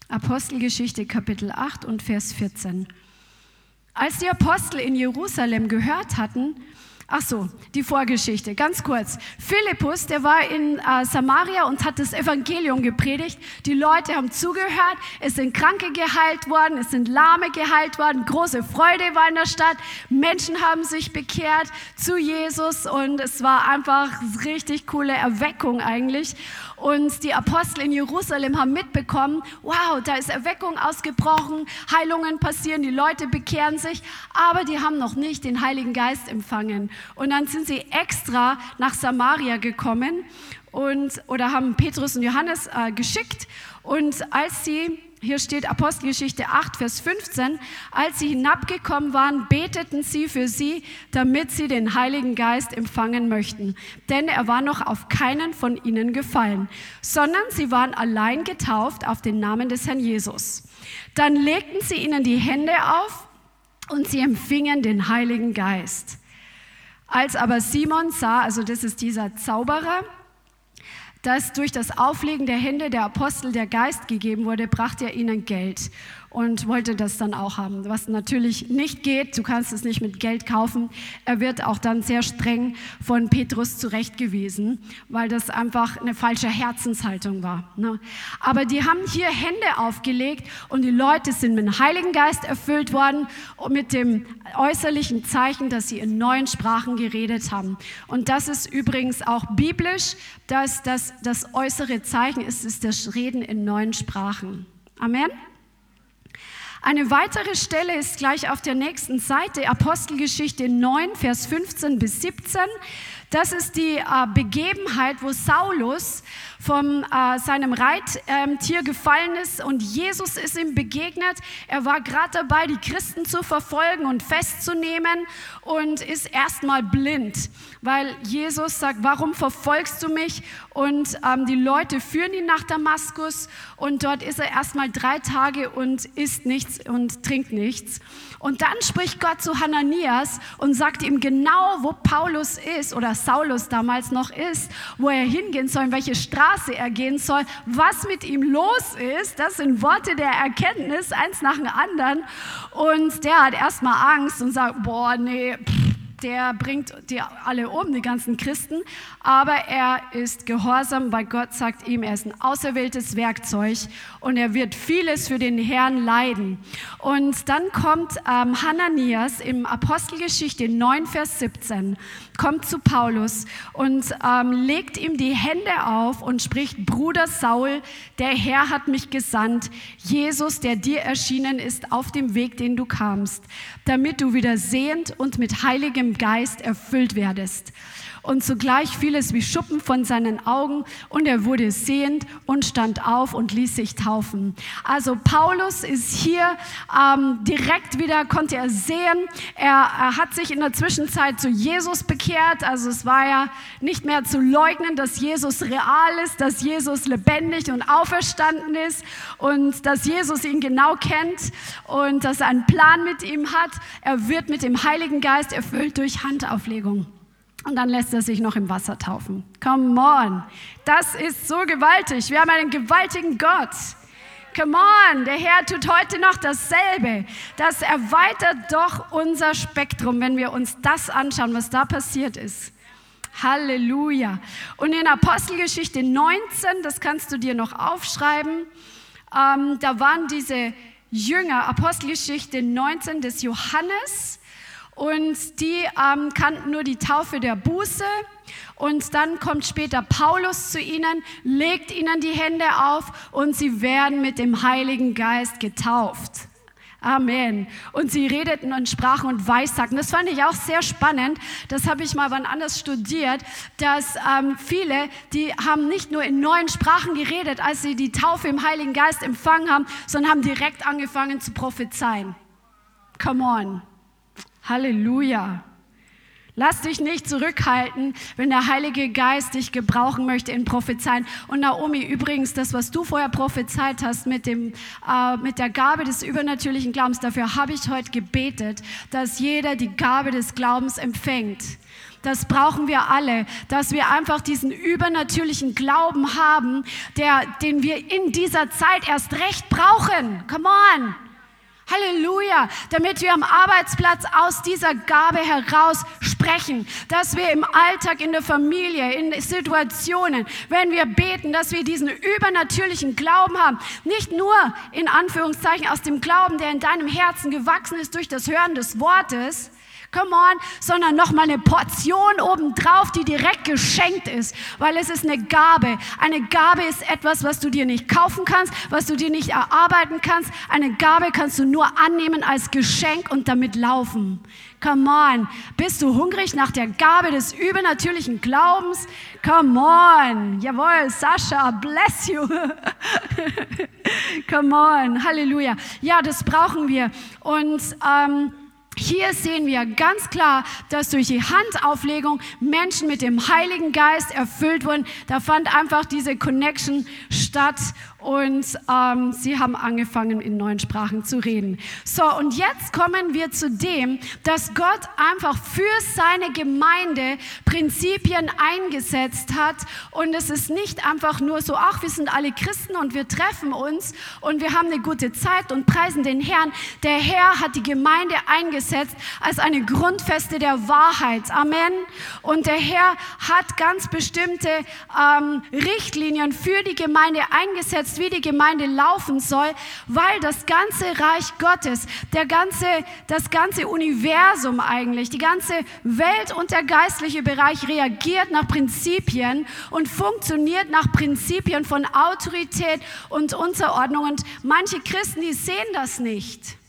Apostelgeschichte Kapitel 8 und Vers 14. Als die Apostel in Jerusalem gehört hatten, Ach so, die Vorgeschichte, ganz kurz. Philippus, der war in äh, Samaria und hat das Evangelium gepredigt. Die Leute haben zugehört, es sind Kranke geheilt worden, es sind Lahme geheilt worden, große Freude war in der Stadt. Menschen haben sich bekehrt zu Jesus und es war einfach richtig coole Erweckung eigentlich. Und die Apostel in Jerusalem haben mitbekommen, wow, da ist Erweckung ausgebrochen, Heilungen passieren, die Leute bekehren sich, aber die haben noch nicht den Heiligen Geist empfangen. Und dann sind sie extra nach Samaria gekommen und, oder haben Petrus und Johannes äh, geschickt. Und als sie hier steht Apostelgeschichte 8, Vers 15, als sie hinabgekommen waren, beteten sie für sie, damit sie den Heiligen Geist empfangen möchten. Denn er war noch auf keinen von ihnen gefallen, sondern sie waren allein getauft auf den Namen des Herrn Jesus. Dann legten sie ihnen die Hände auf und sie empfingen den Heiligen Geist. Als aber Simon sah, also das ist dieser Zauberer, dass durch das Auflegen der Hände der Apostel der Geist gegeben wurde, brachte er ihnen Geld und wollte das dann auch haben. Was natürlich nicht geht, du kannst es nicht mit Geld kaufen. Er wird auch dann sehr streng von Petrus zurechtgewiesen, weil das einfach eine falsche Herzenshaltung war. Ne? Aber die haben hier Hände aufgelegt und die Leute sind mit dem Heiligen Geist erfüllt worden und mit dem äußerlichen Zeichen, dass sie in neuen Sprachen geredet haben. Und das ist übrigens auch biblisch, dass das das äußere Zeichen ist, ist das Reden in neuen Sprachen. Amen. Eine weitere Stelle ist gleich auf der nächsten Seite, Apostelgeschichte 9, Vers 15 bis 17. Das ist die äh, Begebenheit, wo Saulus von äh, seinem Reittier gefallen ist und Jesus ist ihm begegnet. Er war gerade dabei, die Christen zu verfolgen und festzunehmen und ist erstmal blind, weil Jesus sagt, warum verfolgst du mich? Und ähm, die Leute führen ihn nach Damaskus und dort ist er erstmal drei Tage und isst nichts und trinkt nichts. Und dann spricht Gott zu Hananias und sagt ihm genau, wo Paulus ist oder Saulus damals noch ist, wo er hingehen soll, in welche Straße er gehen soll, was mit ihm los ist. Das sind Worte der Erkenntnis, eins nach dem anderen. Und der hat erstmal Angst und sagt, boah, nee, pff, der bringt die alle um, die ganzen Christen, aber er ist gehorsam, weil Gott sagt ihm, er ist ein auserwähltes Werkzeug und er wird vieles für den Herrn leiden. Und dann kommt ähm, Hananias im Apostelgeschichte 9, Vers 17, kommt zu Paulus und ähm, legt ihm die Hände auf und spricht, Bruder Saul, der Herr hat mich gesandt, Jesus, der dir erschienen ist auf dem Weg, den du kamst, damit du wieder sehend und mit heiligem Geist erfüllt werdest und zugleich fiel es wie Schuppen von seinen Augen und er wurde sehend und stand auf und ließ sich taufen. Also Paulus ist hier ähm, direkt wieder, konnte er sehen. Er, er hat sich in der Zwischenzeit zu Jesus bekehrt. Also es war ja nicht mehr zu leugnen, dass Jesus real ist, dass Jesus lebendig und auferstanden ist und dass Jesus ihn genau kennt und dass er einen Plan mit ihm hat. Er wird mit dem Heiligen Geist erfüllt durch Handauflegung. Und dann lässt er sich noch im Wasser taufen. Come on, das ist so gewaltig. Wir haben einen gewaltigen Gott. Come on, der Herr tut heute noch dasselbe. Das erweitert doch unser Spektrum, wenn wir uns das anschauen, was da passiert ist. Halleluja. Und in Apostelgeschichte 19, das kannst du dir noch aufschreiben, ähm, da waren diese Jünger, Apostelgeschichte 19 des Johannes und die ähm, kannten nur die Taufe der Buße. Und dann kommt später Paulus zu ihnen, legt ihnen die Hände auf und sie werden mit dem Heiligen Geist getauft. Amen. Und sie redeten und sprachen und weissagten. Das fand ich auch sehr spannend. Das habe ich mal wann anders studiert, dass ähm, viele, die haben nicht nur in neuen Sprachen geredet, als sie die Taufe im Heiligen Geist empfangen haben, sondern haben direkt angefangen zu prophezeien. Come on. Halleluja. Lass dich nicht zurückhalten, wenn der Heilige Geist dich gebrauchen möchte in Prophezeien. Und Naomi, übrigens, das, was du vorher prophezeit hast mit, dem, äh, mit der Gabe des übernatürlichen Glaubens, dafür habe ich heute gebetet, dass jeder die Gabe des Glaubens empfängt. Das brauchen wir alle, dass wir einfach diesen übernatürlichen Glauben haben, der, den wir in dieser Zeit erst recht brauchen. Come on. Halleluja, damit wir am Arbeitsplatz aus dieser Gabe heraus sprechen, dass wir im Alltag, in der Familie, in Situationen, wenn wir beten, dass wir diesen übernatürlichen Glauben haben, nicht nur in Anführungszeichen aus dem Glauben, der in deinem Herzen gewachsen ist durch das Hören des Wortes, come on, sondern nochmal eine Portion obendrauf, die direkt geschenkt ist, weil es ist eine Gabe. Eine Gabe ist etwas, was du dir nicht kaufen kannst, was du dir nicht erarbeiten kannst. Eine Gabe kannst du nur annehmen als Geschenk und damit laufen. Come on. Bist du hungrig nach der Gabe des übernatürlichen Glaubens? Come on. Jawohl, Sascha, bless you. Come on. Halleluja. Ja, das brauchen wir. Und ähm, hier sehen wir ganz klar, dass durch die Handauflegung Menschen mit dem Heiligen Geist erfüllt wurden. Da fand einfach diese Connection statt und ähm, sie haben angefangen, in neuen Sprachen zu reden. So, und jetzt kommen wir zu dem, dass Gott einfach für seine Gemeinde Prinzipien eingesetzt hat. Und es ist nicht einfach nur so, ach, wir sind alle Christen und wir treffen uns und wir haben eine gute Zeit und preisen den Herrn. Der Herr hat die Gemeinde eingesetzt als eine Grundfeste der Wahrheit. Amen. Und der Herr hat ganz bestimmte ähm, Richtlinien für die Gemeinde eingesetzt jetzt, wie die Gemeinde laufen soll, weil das ganze Reich Gottes, der ganze, das ganze Universum eigentlich, die ganze Welt und der geistliche Bereich reagiert nach Prinzipien und funktioniert nach Prinzipien von Autorität und Unterordnung. Und manche Christen, die sehen das nicht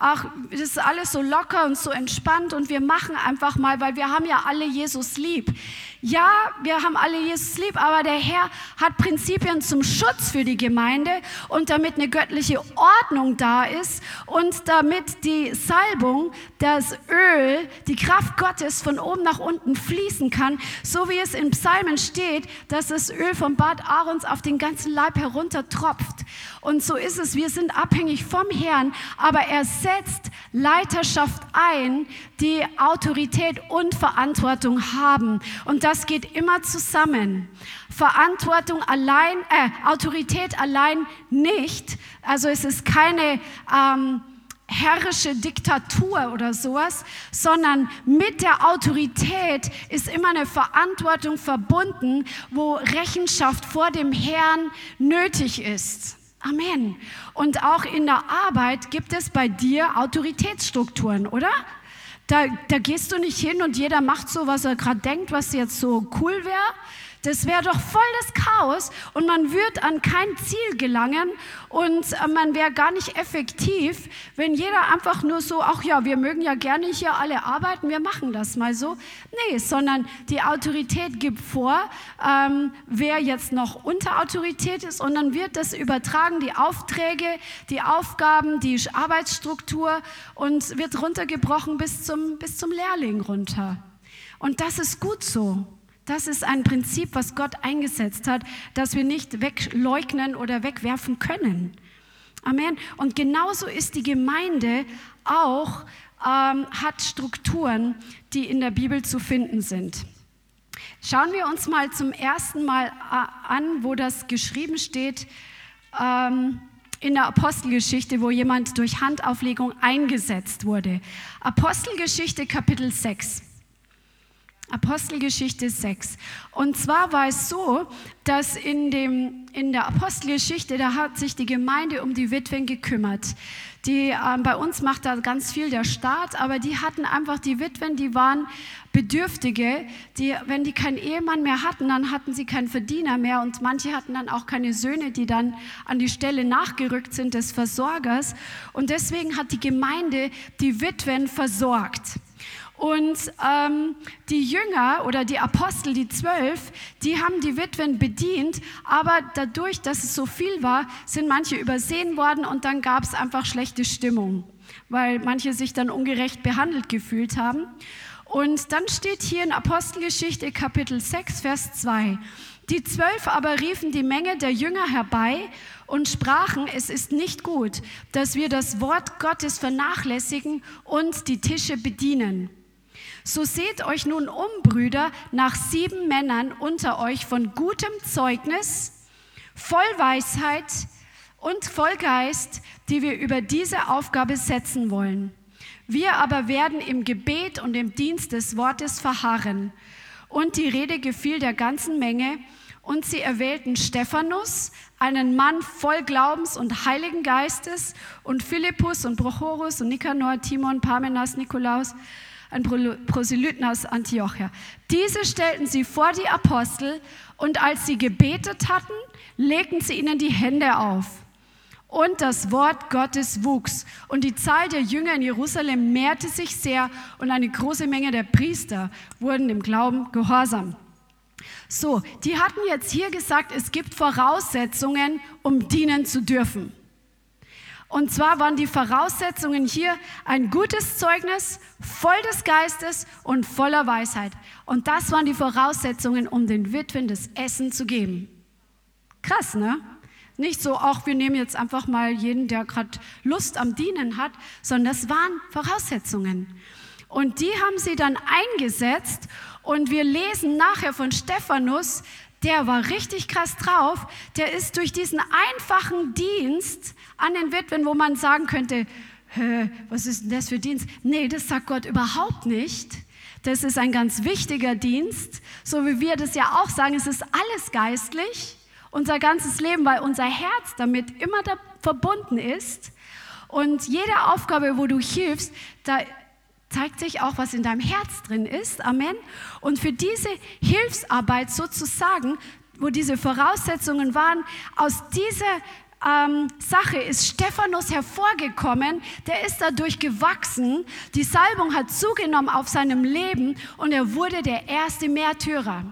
ach, das ist alles so locker und so entspannt und wir machen einfach mal, weil wir haben ja alle Jesus lieb. Ja, wir haben alle Jesus lieb, aber der Herr hat Prinzipien zum Schutz für die Gemeinde und damit eine göttliche Ordnung da ist und damit die Salbung, das Öl, die Kraft Gottes von oben nach unten fließen kann, so wie es in Psalmen steht, dass das Öl vom Bad Aarons auf den ganzen Leib herunter tropft. Und so ist es, wir sind abhängig vom Herrn, aber er setzt Leiterschaft ein, die Autorität und Verantwortung haben. Und das geht immer zusammen. Verantwortung allein, äh, Autorität allein nicht. Also es ist keine ähm, herrische Diktatur oder sowas, sondern mit der Autorität ist immer eine Verantwortung verbunden, wo Rechenschaft vor dem Herrn nötig ist. Amen. Und auch in der Arbeit gibt es bei dir Autoritätsstrukturen, oder? Da, da gehst du nicht hin und jeder macht so, was er gerade denkt, was jetzt so cool wäre, das wäre doch voll das Chaos und man würde an kein Ziel gelangen und äh, man wäre gar nicht effektiv, wenn jeder einfach nur so, ach ja, wir mögen ja gerne hier alle arbeiten, wir machen das mal so. Nee, sondern die Autorität gibt vor, ähm, wer jetzt noch unter Autorität ist und dann wird das übertragen, die Aufträge, die Aufgaben, die Arbeitsstruktur und wird runtergebrochen bis zum, bis zum Lehrling runter. Und das ist gut so. Das ist ein Prinzip, was Gott eingesetzt hat, das wir nicht wegleugnen oder wegwerfen können. Amen. Und genauso ist die Gemeinde auch, ähm, hat Strukturen, die in der Bibel zu finden sind. Schauen wir uns mal zum ersten Mal äh, an, wo das geschrieben steht ähm, in der Apostelgeschichte, wo jemand durch Handauflegung eingesetzt wurde. Apostelgeschichte Kapitel 6. Apostelgeschichte 6. Und zwar war es so, dass in, dem, in der Apostelgeschichte, da hat sich die Gemeinde um die Witwen gekümmert. Die, äh, bei uns macht da ganz viel der Staat, aber die hatten einfach die Witwen, die waren Bedürftige, die, wenn die keinen Ehemann mehr hatten, dann hatten sie keinen Verdiener mehr und manche hatten dann auch keine Söhne, die dann an die Stelle nachgerückt sind des Versorgers. Und deswegen hat die Gemeinde die Witwen versorgt. Und ähm, die Jünger oder die Apostel, die zwölf, die haben die Witwen bedient, aber dadurch, dass es so viel war, sind manche übersehen worden und dann gab es einfach schlechte Stimmung, weil manche sich dann ungerecht behandelt gefühlt haben. Und dann steht hier in Apostelgeschichte Kapitel 6, Vers 2. Die zwölf aber riefen die Menge der Jünger herbei und sprachen, es ist nicht gut, dass wir das Wort Gottes vernachlässigen und die Tische bedienen. So seht euch nun um, Brüder, nach sieben Männern unter euch von gutem Zeugnis, voll Weisheit und voll Geist, die wir über diese Aufgabe setzen wollen. Wir aber werden im Gebet und im Dienst des Wortes verharren. Und die Rede gefiel der ganzen Menge, und sie erwählten Stephanus, einen Mann voll Glaubens und Heiligen Geistes, und Philippus und Prochorus und Nikanor, Timon, Parmenas, Nikolaus, ein Proselyten aus Antiochia. Diese stellten sie vor die Apostel und als sie gebetet hatten, legten sie ihnen die Hände auf. Und das Wort Gottes wuchs und die Zahl der Jünger in Jerusalem mehrte sich sehr und eine große Menge der Priester wurden im Glauben gehorsam. So, die hatten jetzt hier gesagt, es gibt Voraussetzungen, um dienen zu dürfen. Und zwar waren die Voraussetzungen hier ein gutes Zeugnis, voll des Geistes und voller Weisheit. Und das waren die Voraussetzungen, um den Witwen das Essen zu geben. Krass, ne? Nicht so, auch wir nehmen jetzt einfach mal jeden, der gerade Lust am Dienen hat, sondern das waren Voraussetzungen. Und die haben sie dann eingesetzt. Und wir lesen nachher von Stephanus, der war richtig krass drauf. Der ist durch diesen einfachen Dienst an den Witwen, wo man sagen könnte, was ist denn das für Dienst? Nee, das sagt Gott überhaupt nicht. Das ist ein ganz wichtiger Dienst, so wie wir das ja auch sagen, es ist alles geistlich, unser ganzes Leben, weil unser Herz damit immer da verbunden ist. Und jede Aufgabe, wo du hilfst, da zeigt sich auch, was in deinem Herz drin ist. Amen. Und für diese Hilfsarbeit sozusagen, wo diese Voraussetzungen waren, aus dieser ähm, Sache ist Stephanus hervorgekommen, der ist dadurch gewachsen, die Salbung hat zugenommen auf seinem Leben und er wurde der erste Märtyrer.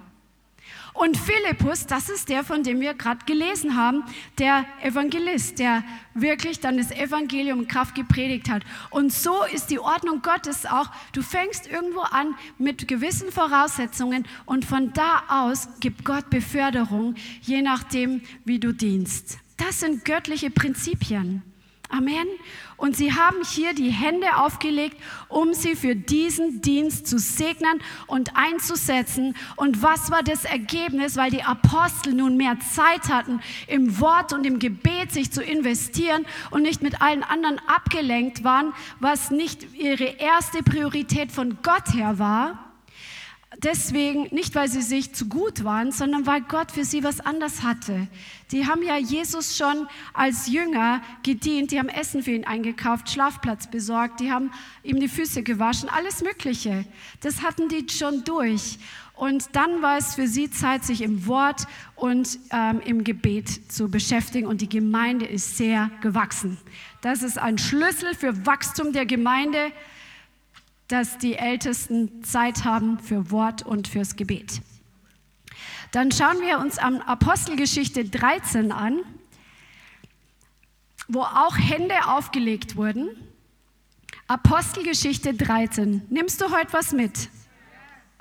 Und Philippus, das ist der, von dem wir gerade gelesen haben, der Evangelist, der wirklich dann das Evangelium Kraft gepredigt hat. Und so ist die Ordnung Gottes auch. Du fängst irgendwo an mit gewissen Voraussetzungen und von da aus gibt Gott Beförderung, je nachdem, wie du dienst. Das sind göttliche Prinzipien. Amen. Und sie haben hier die Hände aufgelegt, um sie für diesen Dienst zu segnen und einzusetzen. Und was war das Ergebnis? Weil die Apostel nun mehr Zeit hatten, im Wort und im Gebet sich zu investieren und nicht mit allen anderen abgelenkt waren, was nicht ihre erste Priorität von Gott her war deswegen, nicht weil sie sich zu gut waren, sondern weil Gott für sie was anders hatte. Die haben ja Jesus schon als Jünger gedient, die haben Essen für ihn eingekauft, Schlafplatz besorgt, die haben ihm die Füße gewaschen, alles Mögliche. Das hatten die schon durch. Und dann war es für sie Zeit, sich im Wort und ähm, im Gebet zu beschäftigen. Und die Gemeinde ist sehr gewachsen. Das ist ein Schlüssel für Wachstum der Gemeinde dass die Ältesten Zeit haben für Wort und fürs Gebet. Dann schauen wir uns am Apostelgeschichte 13 an, wo auch Hände aufgelegt wurden. Apostelgeschichte 13. Nimmst du heute was mit?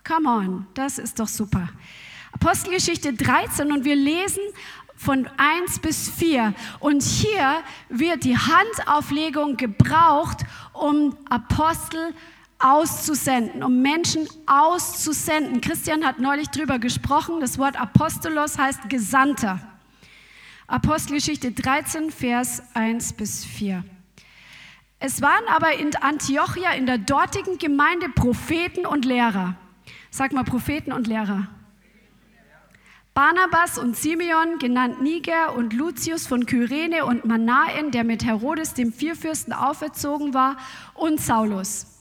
Come on, das ist doch super. Apostelgeschichte 13 und wir lesen von 1 bis 4. Und hier wird die Handauflegung gebraucht, um Apostel zu auszusenden, um Menschen auszusenden. Christian hat neulich drüber gesprochen. Das Wort Apostolos heißt Gesandter. Apostelgeschichte 13, Vers 1 bis 4. Es waren aber in Antiochia in der dortigen Gemeinde Propheten und Lehrer. Sag mal Propheten und Lehrer. Barnabas und Simeon, genannt Niger, und Lucius von Kyrene und Manaen, der mit Herodes, dem Vierfürsten, auferzogen war, und Saulus.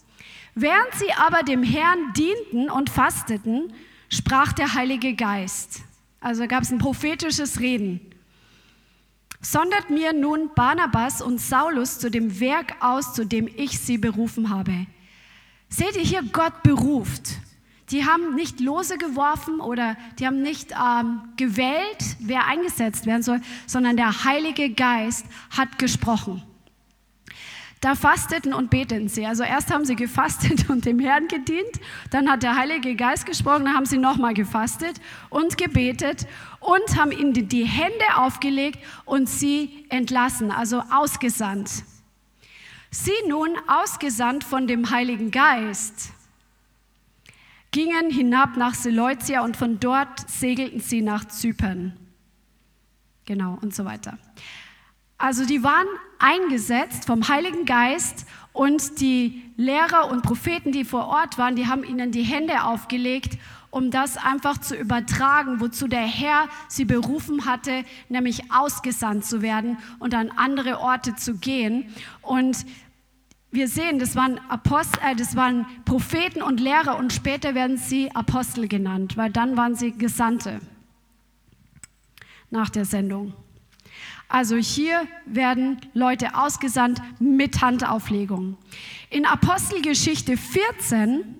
Während sie aber dem Herrn dienten und fasteten, sprach der Heilige Geist. Also gab es ein prophetisches Reden. Sondert mir nun Barnabas und Saulus zu dem Werk aus, zu dem ich sie berufen habe. Seht ihr hier, Gott beruft. Die haben nicht lose geworfen oder die haben nicht ähm, gewählt, wer eingesetzt werden soll, sondern der Heilige Geist hat gesprochen. Da fasteten und beteten sie. Also erst haben sie gefastet und dem Herrn gedient, dann hat der Heilige Geist gesprochen, dann haben sie nochmal gefastet und gebetet und haben ihnen die Hände aufgelegt und sie entlassen, also ausgesandt. Sie nun, ausgesandt von dem Heiligen Geist, gingen hinab nach Seleucia und von dort segelten sie nach Zypern. Genau und so weiter. Also die waren eingesetzt vom Heiligen Geist und die Lehrer und Propheten, die vor Ort waren, die haben ihnen die Hände aufgelegt, um das einfach zu übertragen, wozu der Herr sie berufen hatte, nämlich ausgesandt zu werden und an andere Orte zu gehen. Und wir sehen, das waren, Apostel, äh, das waren Propheten und Lehrer und später werden sie Apostel genannt, weil dann waren sie Gesandte nach der Sendung. Also hier werden Leute ausgesandt mit Handauflegung. In Apostelgeschichte 14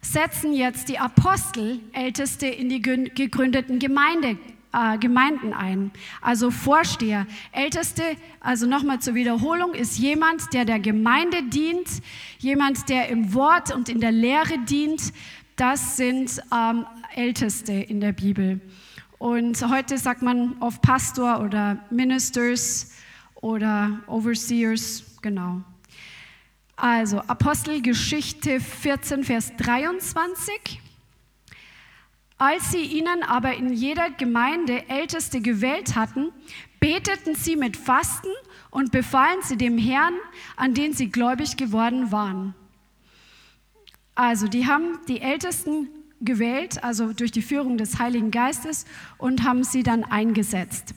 setzen jetzt die Apostel Älteste in die gegründeten Gemeinde äh, Gemeinden ein. Also Vorsteher, Älteste, also nochmal zur Wiederholung, ist jemand, der der Gemeinde dient, jemand, der im Wort und in der Lehre dient. Das sind ähm, Älteste in der Bibel. Und heute sagt man oft Pastor oder Ministers oder Overseers, genau. Also Apostelgeschichte 14, Vers 23. Als sie ihnen aber in jeder Gemeinde Älteste gewählt hatten, beteten sie mit Fasten und befahlen sie dem Herrn, an den sie gläubig geworden waren. Also die haben die Ältesten gewählt, also durch die Führung des Heiligen Geistes und haben sie dann eingesetzt.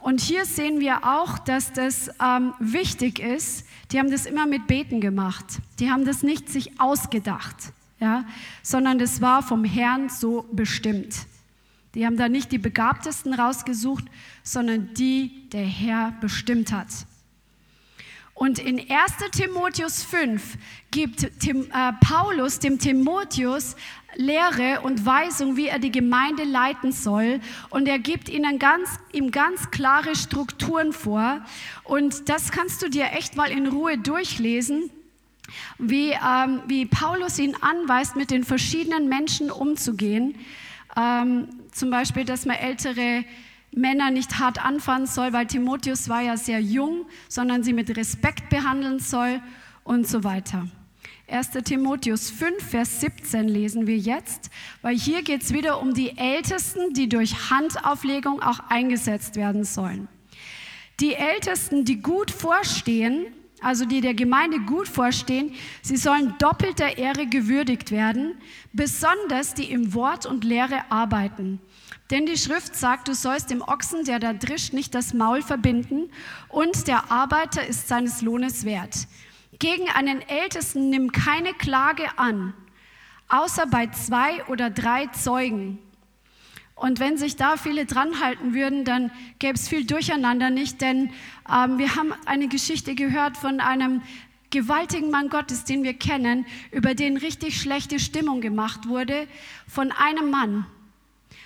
Und hier sehen wir auch, dass das ähm, wichtig ist. Die haben das immer mit Beten gemacht. Die haben das nicht sich ausgedacht ja, sondern das war vom Herrn so bestimmt. Die haben da nicht die Begabtesten rausgesucht, sondern die der Herr bestimmt hat. Und in 1 Timotheus 5 gibt Tim, äh, Paulus dem Timotheus Lehre und Weisung, wie er die Gemeinde leiten soll. Und er gibt ihnen ganz, ihm ganz klare Strukturen vor. Und das kannst du dir echt mal in Ruhe durchlesen wie, ähm, wie Paulus ihn anweist, mit den verschiedenen Menschen umzugehen. Ähm, zum Beispiel, dass man ältere Männer nicht hart anfangen soll, weil Timotheus war ja sehr jung, sondern sie mit Respekt behandeln soll und so weiter. 1. Timotheus 5, Vers 17 lesen wir jetzt, weil hier geht es wieder um die Ältesten, die durch Handauflegung auch eingesetzt werden sollen. Die Ältesten, die gut vorstehen, also die der Gemeinde gut vorstehen, sie sollen doppelter Ehre gewürdigt werden, besonders die im Wort und Lehre arbeiten. Denn die Schrift sagt, du sollst dem Ochsen, der da drischt, nicht das Maul verbinden und der Arbeiter ist seines Lohnes wert. Gegen einen Ältesten nimm keine Klage an, außer bei zwei oder drei Zeugen. Und wenn sich da viele dran halten würden, dann gäbe es viel Durcheinander nicht, denn ähm, wir haben eine Geschichte gehört von einem gewaltigen Mann Gottes, den wir kennen, über den richtig schlechte Stimmung gemacht wurde von einem Mann.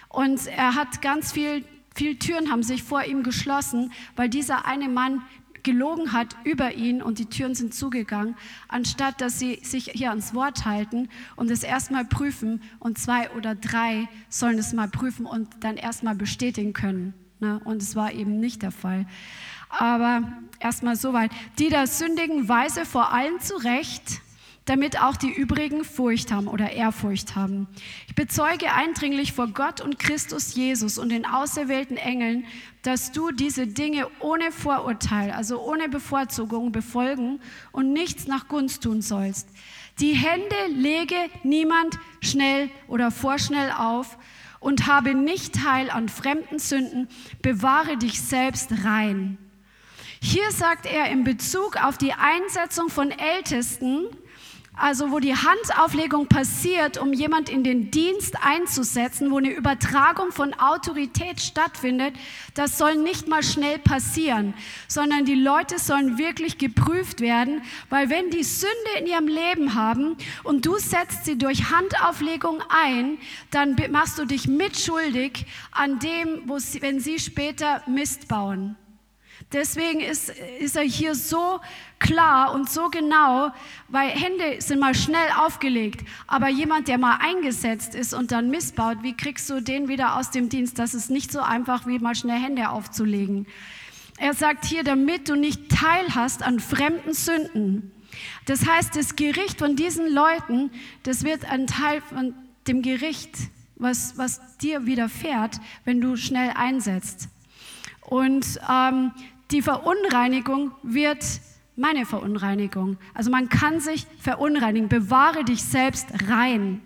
Und er hat ganz viel, viele Türen haben sich vor ihm geschlossen, weil dieser eine Mann gelogen hat über ihn und die Türen sind zugegangen, anstatt dass sie sich hier ans Wort halten und es erstmal prüfen und zwei oder drei sollen es mal prüfen und dann erstmal bestätigen können. Ne? Und es war eben nicht der Fall. Aber erstmal soweit. Die da sündigen, weise vor allen zurecht, damit auch die übrigen Furcht haben oder Ehrfurcht haben. Ich bezeuge eindringlich vor Gott und Christus Jesus und den auserwählten Engeln, dass du diese Dinge ohne Vorurteil, also ohne Bevorzugung befolgen und nichts nach Gunst tun sollst. Die Hände lege niemand schnell oder vorschnell auf und habe nicht teil an fremden Sünden, bewahre dich selbst rein. Hier sagt er in Bezug auf die Einsetzung von Ältesten, also wo die Handauflegung passiert, um jemand in den Dienst einzusetzen, wo eine Übertragung von Autorität stattfindet, das soll nicht mal schnell passieren, sondern die Leute sollen wirklich geprüft werden, weil wenn die Sünde in ihrem Leben haben und du setzt sie durch Handauflegung ein, dann machst du dich mitschuldig an dem, sie, wenn sie später Mist bauen. Deswegen ist, ist er hier so klar und so genau, weil Hände sind mal schnell aufgelegt, aber jemand, der mal eingesetzt ist und dann missbaut, wie kriegst du den wieder aus dem Dienst? Das ist nicht so einfach, wie mal schnell Hände aufzulegen. Er sagt hier, damit du nicht teilhast an fremden Sünden. Das heißt, das Gericht von diesen Leuten, das wird ein Teil von dem Gericht, was, was dir widerfährt, wenn du schnell einsetzt. Und ähm, die Verunreinigung wird meine Verunreinigung. Also man kann sich verunreinigen. Bewahre dich selbst rein.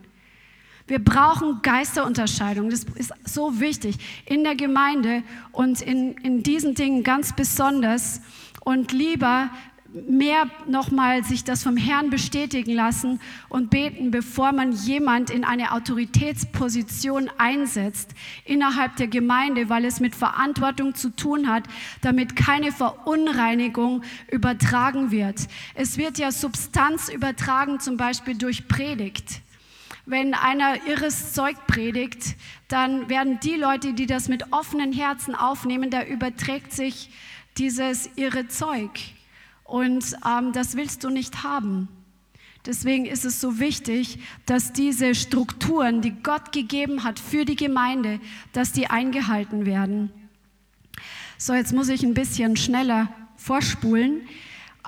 Wir brauchen Geisterunterscheidung. Das ist so wichtig in der Gemeinde und in, in diesen Dingen ganz besonders. Und lieber mehr nochmal sich das vom Herrn bestätigen lassen und beten, bevor man jemand in eine Autoritätsposition einsetzt innerhalb der Gemeinde, weil es mit Verantwortung zu tun hat, damit keine Verunreinigung übertragen wird. Es wird ja Substanz übertragen, zum Beispiel durch Predigt. Wenn einer irres Zeug predigt, dann werden die Leute, die das mit offenen Herzen aufnehmen, da überträgt sich dieses irre Zeug. Und ähm, das willst du nicht haben. Deswegen ist es so wichtig, dass diese Strukturen, die Gott gegeben hat für die Gemeinde, dass die eingehalten werden. So, jetzt muss ich ein bisschen schneller vorspulen.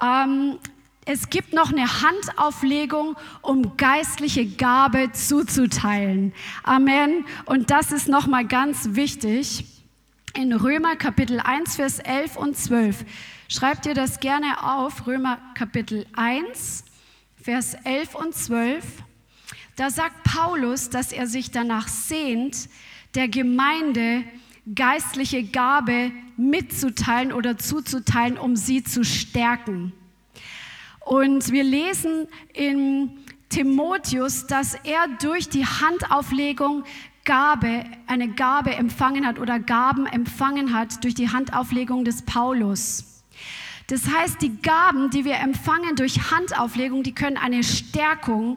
Ähm, es gibt noch eine Handauflegung, um geistliche Gabe zuzuteilen. Amen. Und das ist nochmal ganz wichtig. In Römer Kapitel 1, Vers 11 und 12 Schreibt ihr das gerne auf, Römer Kapitel 1, Vers 11 und 12. Da sagt Paulus, dass er sich danach sehnt, der Gemeinde geistliche Gabe mitzuteilen oder zuzuteilen, um sie zu stärken. Und wir lesen in Timotheus, dass er durch die Handauflegung Gabe, eine Gabe empfangen hat oder Gaben empfangen hat durch die Handauflegung des Paulus. Das heißt, die Gaben, die wir empfangen durch Handauflegung, die können eine Stärkung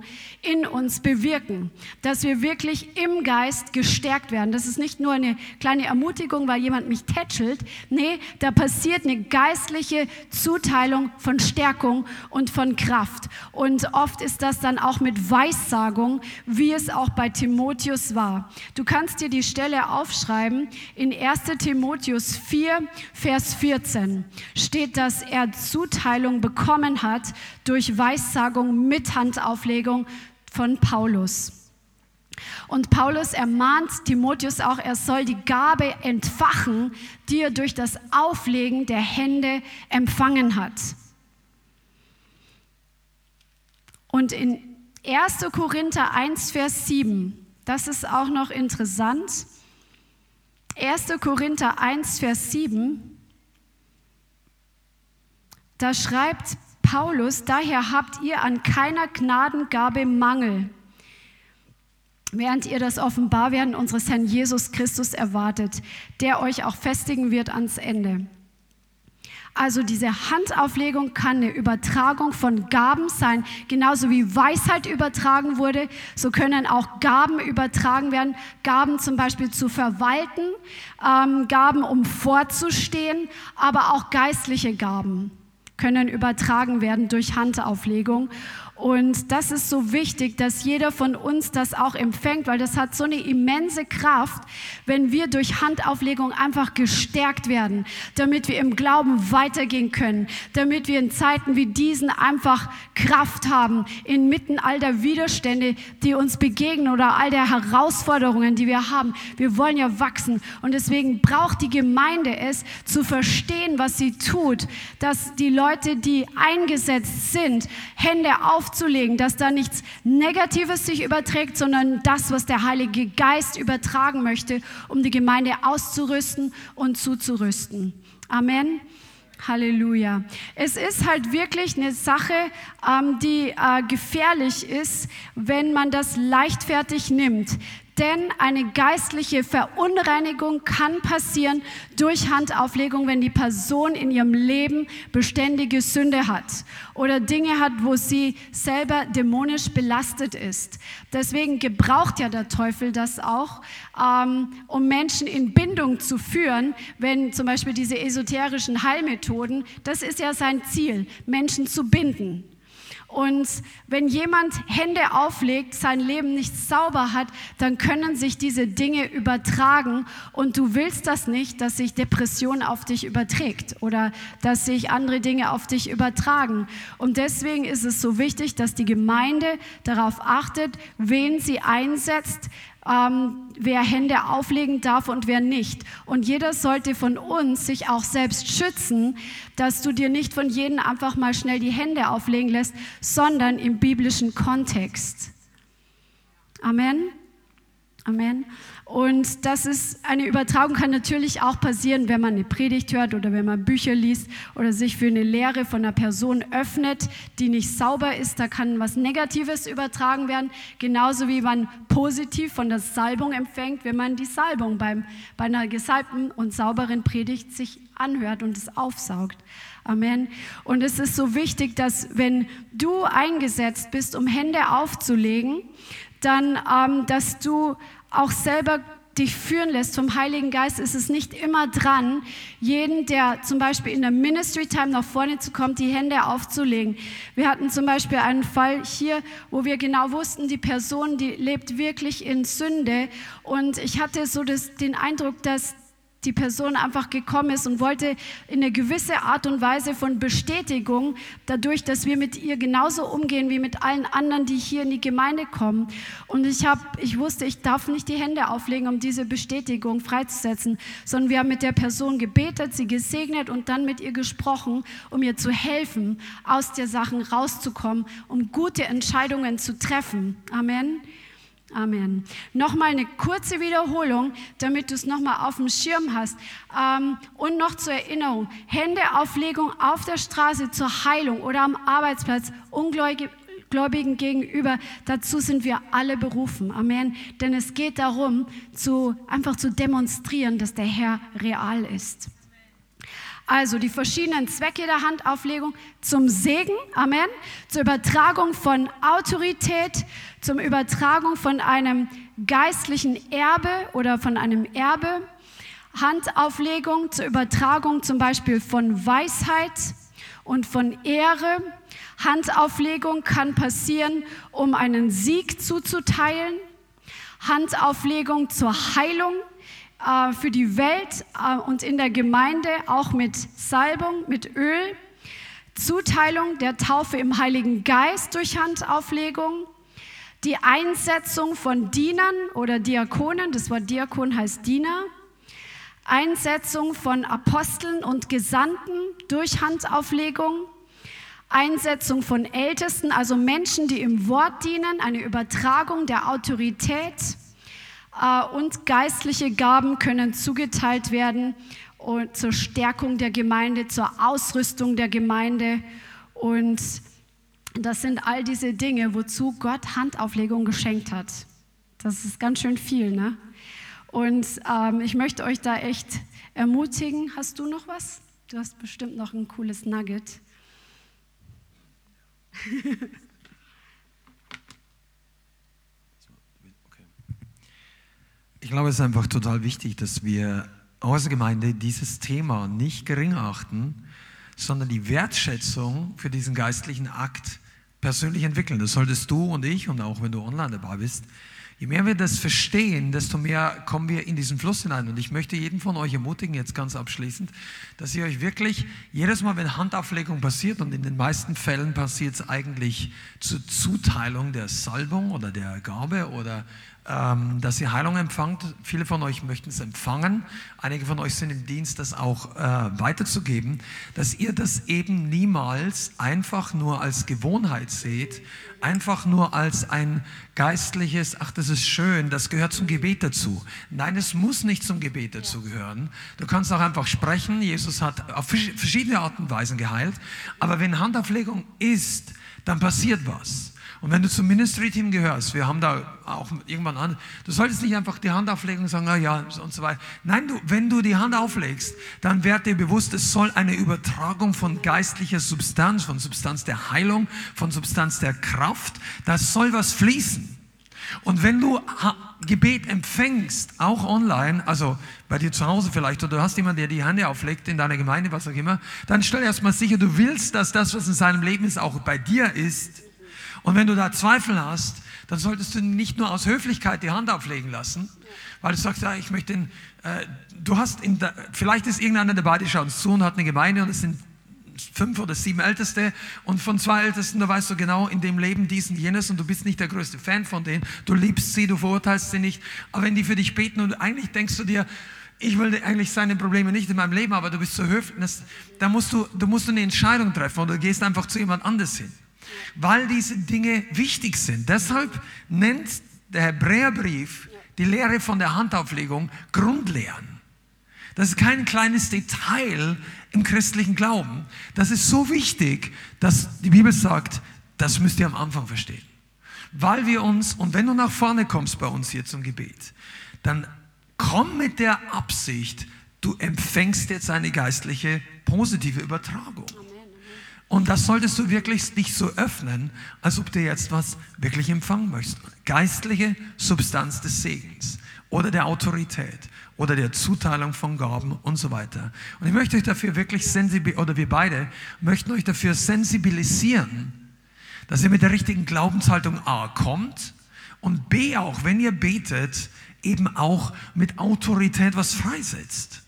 in uns bewirken, dass wir wirklich im Geist gestärkt werden. Das ist nicht nur eine kleine Ermutigung, weil jemand mich tätschelt. Nee, da passiert eine geistliche Zuteilung von Stärkung und von Kraft. Und oft ist das dann auch mit Weissagung, wie es auch bei Timotheus war. Du kannst dir die Stelle aufschreiben. In 1 Timotheus 4, Vers 14 steht, dass er Zuteilung bekommen hat durch Weissagung mit Handauflegung von Paulus. Und Paulus ermahnt Timotheus auch, er soll die Gabe entfachen, die er durch das Auflegen der Hände empfangen hat. Und in 1. Korinther 1, Vers 7, das ist auch noch interessant. 1. Korinther 1, Vers 7, da schreibt Paulus, daher habt ihr an keiner Gnadengabe Mangel, während ihr das Offenbarwerden unseres Herrn Jesus Christus erwartet, der euch auch festigen wird ans Ende. Also diese Handauflegung kann eine Übertragung von Gaben sein, genauso wie Weisheit übertragen wurde, so können auch Gaben übertragen werden, Gaben zum Beispiel zu verwalten, ähm, Gaben um vorzustehen, aber auch geistliche Gaben können übertragen werden durch Handauflegung. Und das ist so wichtig, dass jeder von uns das auch empfängt, weil das hat so eine immense Kraft, wenn wir durch Handauflegung einfach gestärkt werden, damit wir im Glauben weitergehen können, damit wir in Zeiten wie diesen einfach Kraft haben, inmitten all der Widerstände, die uns begegnen oder all der Herausforderungen, die wir haben. Wir wollen ja wachsen und deswegen braucht die Gemeinde es, zu verstehen, was sie tut, dass die Leute, die eingesetzt sind, Hände auf aufzulegen, dass da nichts Negatives sich überträgt, sondern das, was der Heilige Geist übertragen möchte, um die Gemeinde auszurüsten und zuzurüsten. Amen. Halleluja. Es ist halt wirklich eine Sache, ähm, die äh, gefährlich ist, wenn man das leichtfertig nimmt. Denn eine geistliche Verunreinigung kann passieren durch Handauflegung, wenn die Person in ihrem Leben beständige Sünde hat oder Dinge hat, wo sie selber dämonisch belastet ist. Deswegen gebraucht ja der Teufel das auch, ähm, um Menschen in Bindung zu führen, wenn zum Beispiel diese esoterischen Heilmethoden, das ist ja sein Ziel, Menschen zu binden. Und wenn jemand Hände auflegt, sein Leben nicht sauber hat, dann können sich diese Dinge übertragen. Und du willst das nicht, dass sich Depression auf dich überträgt oder dass sich andere Dinge auf dich übertragen. Und deswegen ist es so wichtig, dass die Gemeinde darauf achtet, wen sie einsetzt, ähm, wer Hände auflegen darf und wer nicht. Und jeder sollte von uns sich auch selbst schützen, dass du dir nicht von jedem einfach mal schnell die Hände auflegen lässt, sondern im biblischen Kontext. Amen. Amen. Und das ist eine Übertragung kann natürlich auch passieren, wenn man eine Predigt hört oder wenn man Bücher liest oder sich für eine Lehre von einer Person öffnet, die nicht sauber ist. Da kann was Negatives übertragen werden, genauso wie man positiv von der Salbung empfängt, wenn man die Salbung beim, bei einer gesalbten und sauberen Predigt sich anhört und es aufsaugt. Amen. Und es ist so wichtig, dass wenn du eingesetzt bist, um Hände aufzulegen, dann, ähm, dass du auch selber dich führen lässt vom Heiligen Geist, ist es nicht immer dran, jeden, der zum Beispiel in der Ministry Time nach vorne zu kommen, die Hände aufzulegen. Wir hatten zum Beispiel einen Fall hier, wo wir genau wussten, die Person, die lebt wirklich in Sünde. Und ich hatte so das, den Eindruck, dass die Person einfach gekommen ist und wollte in eine gewisse Art und Weise von Bestätigung, dadurch, dass wir mit ihr genauso umgehen wie mit allen anderen, die hier in die Gemeinde kommen. Und ich, hab, ich wusste, ich darf nicht die Hände auflegen, um diese Bestätigung freizusetzen, sondern wir haben mit der Person gebetet, sie gesegnet und dann mit ihr gesprochen, um ihr zu helfen, aus der Sachen rauszukommen, um gute Entscheidungen zu treffen. Amen. Amen. Nochmal eine kurze Wiederholung, damit du es nochmal auf dem Schirm hast. Ähm, und noch zur Erinnerung, Händeauflegung auf der Straße zur Heilung oder am Arbeitsplatz Ungläubigen gegenüber, dazu sind wir alle berufen. Amen. Denn es geht darum, zu, einfach zu demonstrieren, dass der Herr real ist. Also die verschiedenen Zwecke der Handauflegung zum Segen, Amen, zur Übertragung von Autorität, zum Übertragung von einem geistlichen Erbe oder von einem Erbe, Handauflegung zur Übertragung zum Beispiel von Weisheit und von Ehre. Handauflegung kann passieren, um einen Sieg zuzuteilen. Handauflegung zur Heilung äh, für die Welt äh, und in der Gemeinde auch mit Salbung, mit Öl, Zuteilung der Taufe im Heiligen Geist durch Handauflegung, die Einsetzung von Dienern oder Diakonen, das Wort Diakon heißt Diener, Einsetzung von Aposteln und Gesandten durch Handauflegung, Einsetzung von Ältesten, also Menschen, die im Wort dienen, eine Übertragung der Autorität, und geistliche Gaben können zugeteilt werden und zur Stärkung der Gemeinde, zur Ausrüstung der Gemeinde. Und das sind all diese Dinge, wozu Gott Handauflegung geschenkt hat. Das ist ganz schön viel, ne? Und ähm, ich möchte euch da echt ermutigen. Hast du noch was? Du hast bestimmt noch ein cooles Nugget. Ich glaube, es ist einfach total wichtig, dass wir aus der Gemeinde dieses Thema nicht gering achten, sondern die Wertschätzung für diesen geistlichen Akt persönlich entwickeln. Das solltest du und ich und auch wenn du online dabei bist. Je mehr wir das verstehen, desto mehr kommen wir in diesen Fluss hinein. Und ich möchte jeden von euch ermutigen, jetzt ganz abschließend, dass ihr euch wirklich jedes Mal, wenn Handauflegung passiert, und in den meisten Fällen passiert es eigentlich zur Zuteilung der Salbung oder der Gabe oder ähm, dass ihr Heilung empfangt. Viele von euch möchten es empfangen. Einige von euch sind im Dienst, das auch äh, weiterzugeben. Dass ihr das eben niemals einfach nur als Gewohnheit seht, einfach nur als ein geistliches, ach, das ist schön, das gehört zum Gebet dazu. Nein, es muss nicht zum Gebet dazu gehören. Du kannst auch einfach sprechen. Jesus hat auf verschiedene Arten und Weisen geheilt. Aber wenn Handauflegung ist, dann passiert was. Und wenn du zum Ministry-Team gehörst, wir haben da auch irgendwann an, du solltest nicht einfach die Hand auflegen und sagen, ah ja, und so weiter. Nein, du, wenn du die Hand auflegst, dann werd dir bewusst, es soll eine Übertragung von geistlicher Substanz, von Substanz der Heilung, von Substanz der Kraft, das soll was fließen. Und wenn du Gebet empfängst, auch online, also bei dir zu Hause vielleicht, oder du hast jemanden, der die Hände auflegt in deiner Gemeinde, was auch immer, dann stell erstmal sicher, du willst, dass das, was in seinem Leben ist, auch bei dir ist. Und wenn du da Zweifel hast, dann solltest du nicht nur aus Höflichkeit die Hand auflegen lassen, weil du sagst, ja, ich möchte den, äh, du hast, in der, vielleicht ist irgendeiner dabei, die schaut uns zu und hat eine Gemeinde und es sind fünf oder sieben Älteste und von zwei Ältesten, da weißt du genau, in dem Leben dies und jenes und du bist nicht der größte Fan von denen, du liebst sie, du verurteilst sie nicht, aber wenn die für dich beten und eigentlich denkst du dir, ich will eigentlich seine Probleme nicht in meinem Leben, aber du bist so höflich, da musst du, du musst eine Entscheidung treffen oder du gehst einfach zu jemand anders hin weil diese Dinge wichtig sind. Deshalb nennt der Hebräerbrief die Lehre von der Handauflegung Grundlehren. Das ist kein kleines Detail im christlichen Glauben. Das ist so wichtig, dass die Bibel sagt, das müsst ihr am Anfang verstehen. Weil wir uns, und wenn du nach vorne kommst bei uns hier zum Gebet, dann komm mit der Absicht, du empfängst jetzt eine geistliche positive Übertragung. Und das solltest du wirklich dich so öffnen, als ob du jetzt was wirklich empfangen möchtest. Geistliche Substanz des Segens oder der Autorität oder der Zuteilung von Gaben und so weiter. Und ich möchte euch dafür wirklich sensibilisieren, oder wir beide möchten euch dafür sensibilisieren, dass ihr mit der richtigen Glaubenshaltung A kommt und B auch, wenn ihr betet, eben auch mit Autorität was freisetzt.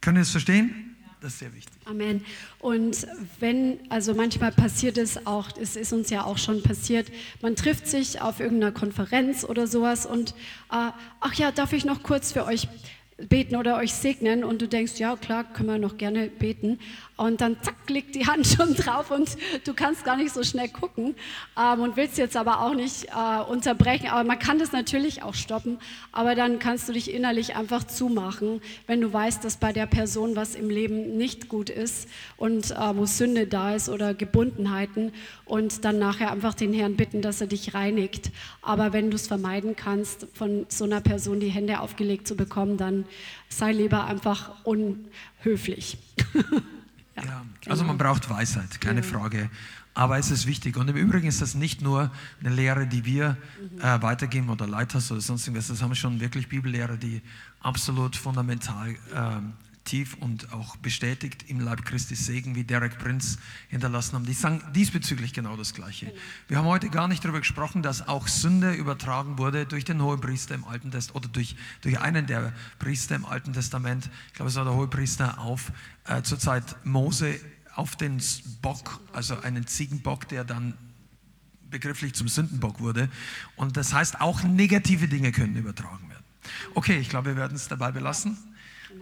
Könnt ihr es verstehen? Das ist sehr wichtig. Amen. Und wenn, also manchmal passiert es auch, es ist uns ja auch schon passiert, man trifft sich auf irgendeiner Konferenz oder sowas und, äh, ach ja, darf ich noch kurz für euch beten oder euch segnen und du denkst, ja klar, können wir noch gerne beten. Und dann zack, liegt die Hand schon drauf und du kannst gar nicht so schnell gucken ähm, und willst jetzt aber auch nicht äh, unterbrechen. Aber man kann das natürlich auch stoppen, aber dann kannst du dich innerlich einfach zumachen, wenn du weißt, dass bei der Person was im Leben nicht gut ist und äh, wo Sünde da ist oder Gebundenheiten und dann nachher einfach den Herrn bitten, dass er dich reinigt. Aber wenn du es vermeiden kannst, von so einer Person die Hände aufgelegt zu bekommen, dann sei lieber einfach unhöflich. ja, ja, also man genau. braucht Weisheit, keine ja. Frage. Aber es ist wichtig. Und im Übrigen ist das nicht nur eine Lehre, die wir mhm. äh, weitergeben oder Leiters oder sonst irgendwas. Das haben schon wirklich Bibellehrer, die absolut fundamental äh, tief und auch bestätigt im Leib Christi Segen, wie Derek Prince hinterlassen haben. Die sagen diesbezüglich genau das Gleiche. Wir haben heute gar nicht darüber gesprochen, dass auch Sünde übertragen wurde durch den Hohepriester im Alten Testament oder durch, durch einen der Priester im Alten Testament. Ich glaube, es war der Hohepriester auf äh, zur Zeit Mose auf den Bock, also einen Ziegenbock, der dann begrifflich zum Sündenbock wurde. Und das heißt, auch negative Dinge können übertragen werden. Okay, ich glaube, wir werden es dabei belassen.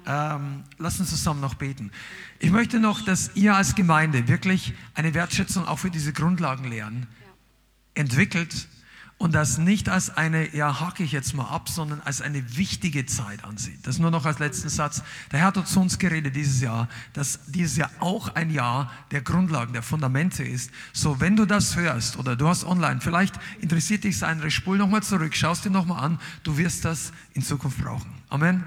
Ähm, lass uns zusammen noch beten. Ich möchte noch, dass ihr als Gemeinde wirklich eine Wertschätzung auch für diese Grundlagenlehren entwickelt und das nicht als eine, ja, hake ich jetzt mal ab, sondern als eine wichtige Zeit ansieht. Das nur noch als letzten Satz. Der Herr hat zu uns geredet dieses Jahr, dass dieses Jahr auch ein Jahr der Grundlagen, der Fundamente ist. So, wenn du das hörst oder du hast online, vielleicht interessiert dich sein, spul nochmal zurück, schaust dir nochmal an, du wirst das in Zukunft brauchen. Amen.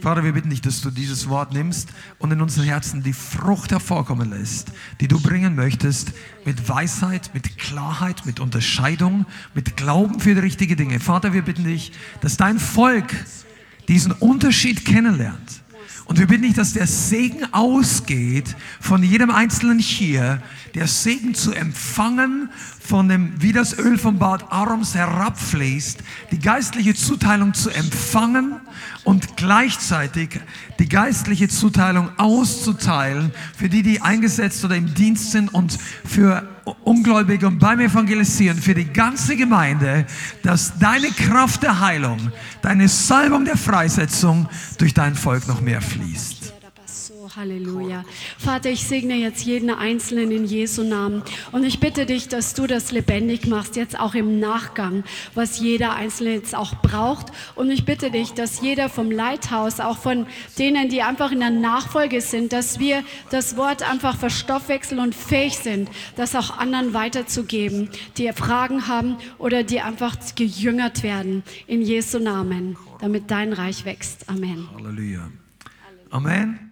Vater, wir bitten dich, dass du dieses Wort nimmst und in unseren Herzen die Frucht hervorkommen lässt, die du bringen möchtest, mit Weisheit, mit Klarheit, mit Unterscheidung, mit Glauben für die richtigen Dinge. Vater, wir bitten dich, dass dein Volk diesen Unterschied kennenlernt und wir bitten dich, dass der Segen ausgeht von jedem Einzelnen hier, der Segen zu empfangen, von dem, wie das Öl vom Bad Arums herabfließt, die geistliche Zuteilung zu empfangen und gleichzeitig die geistliche Zuteilung auszuteilen für die, die eingesetzt oder im Dienst sind und für Ungläubige und beim Evangelisieren für die ganze Gemeinde, dass deine Kraft der Heilung, deine Salbung der Freisetzung durch dein Volk noch mehr fließt. Halleluja. Vater, ich segne jetzt jeden Einzelnen in Jesu Namen. Und ich bitte dich, dass du das lebendig machst, jetzt auch im Nachgang, was jeder Einzelne jetzt auch braucht. Und ich bitte dich, dass jeder vom Leithaus, auch von denen, die einfach in der Nachfolge sind, dass wir das Wort einfach verstoffwechseln und fähig sind, das auch anderen weiterzugeben, die Fragen haben oder die einfach gejüngert werden. In Jesu Namen, damit dein Reich wächst. Amen. Halleluja. Amen.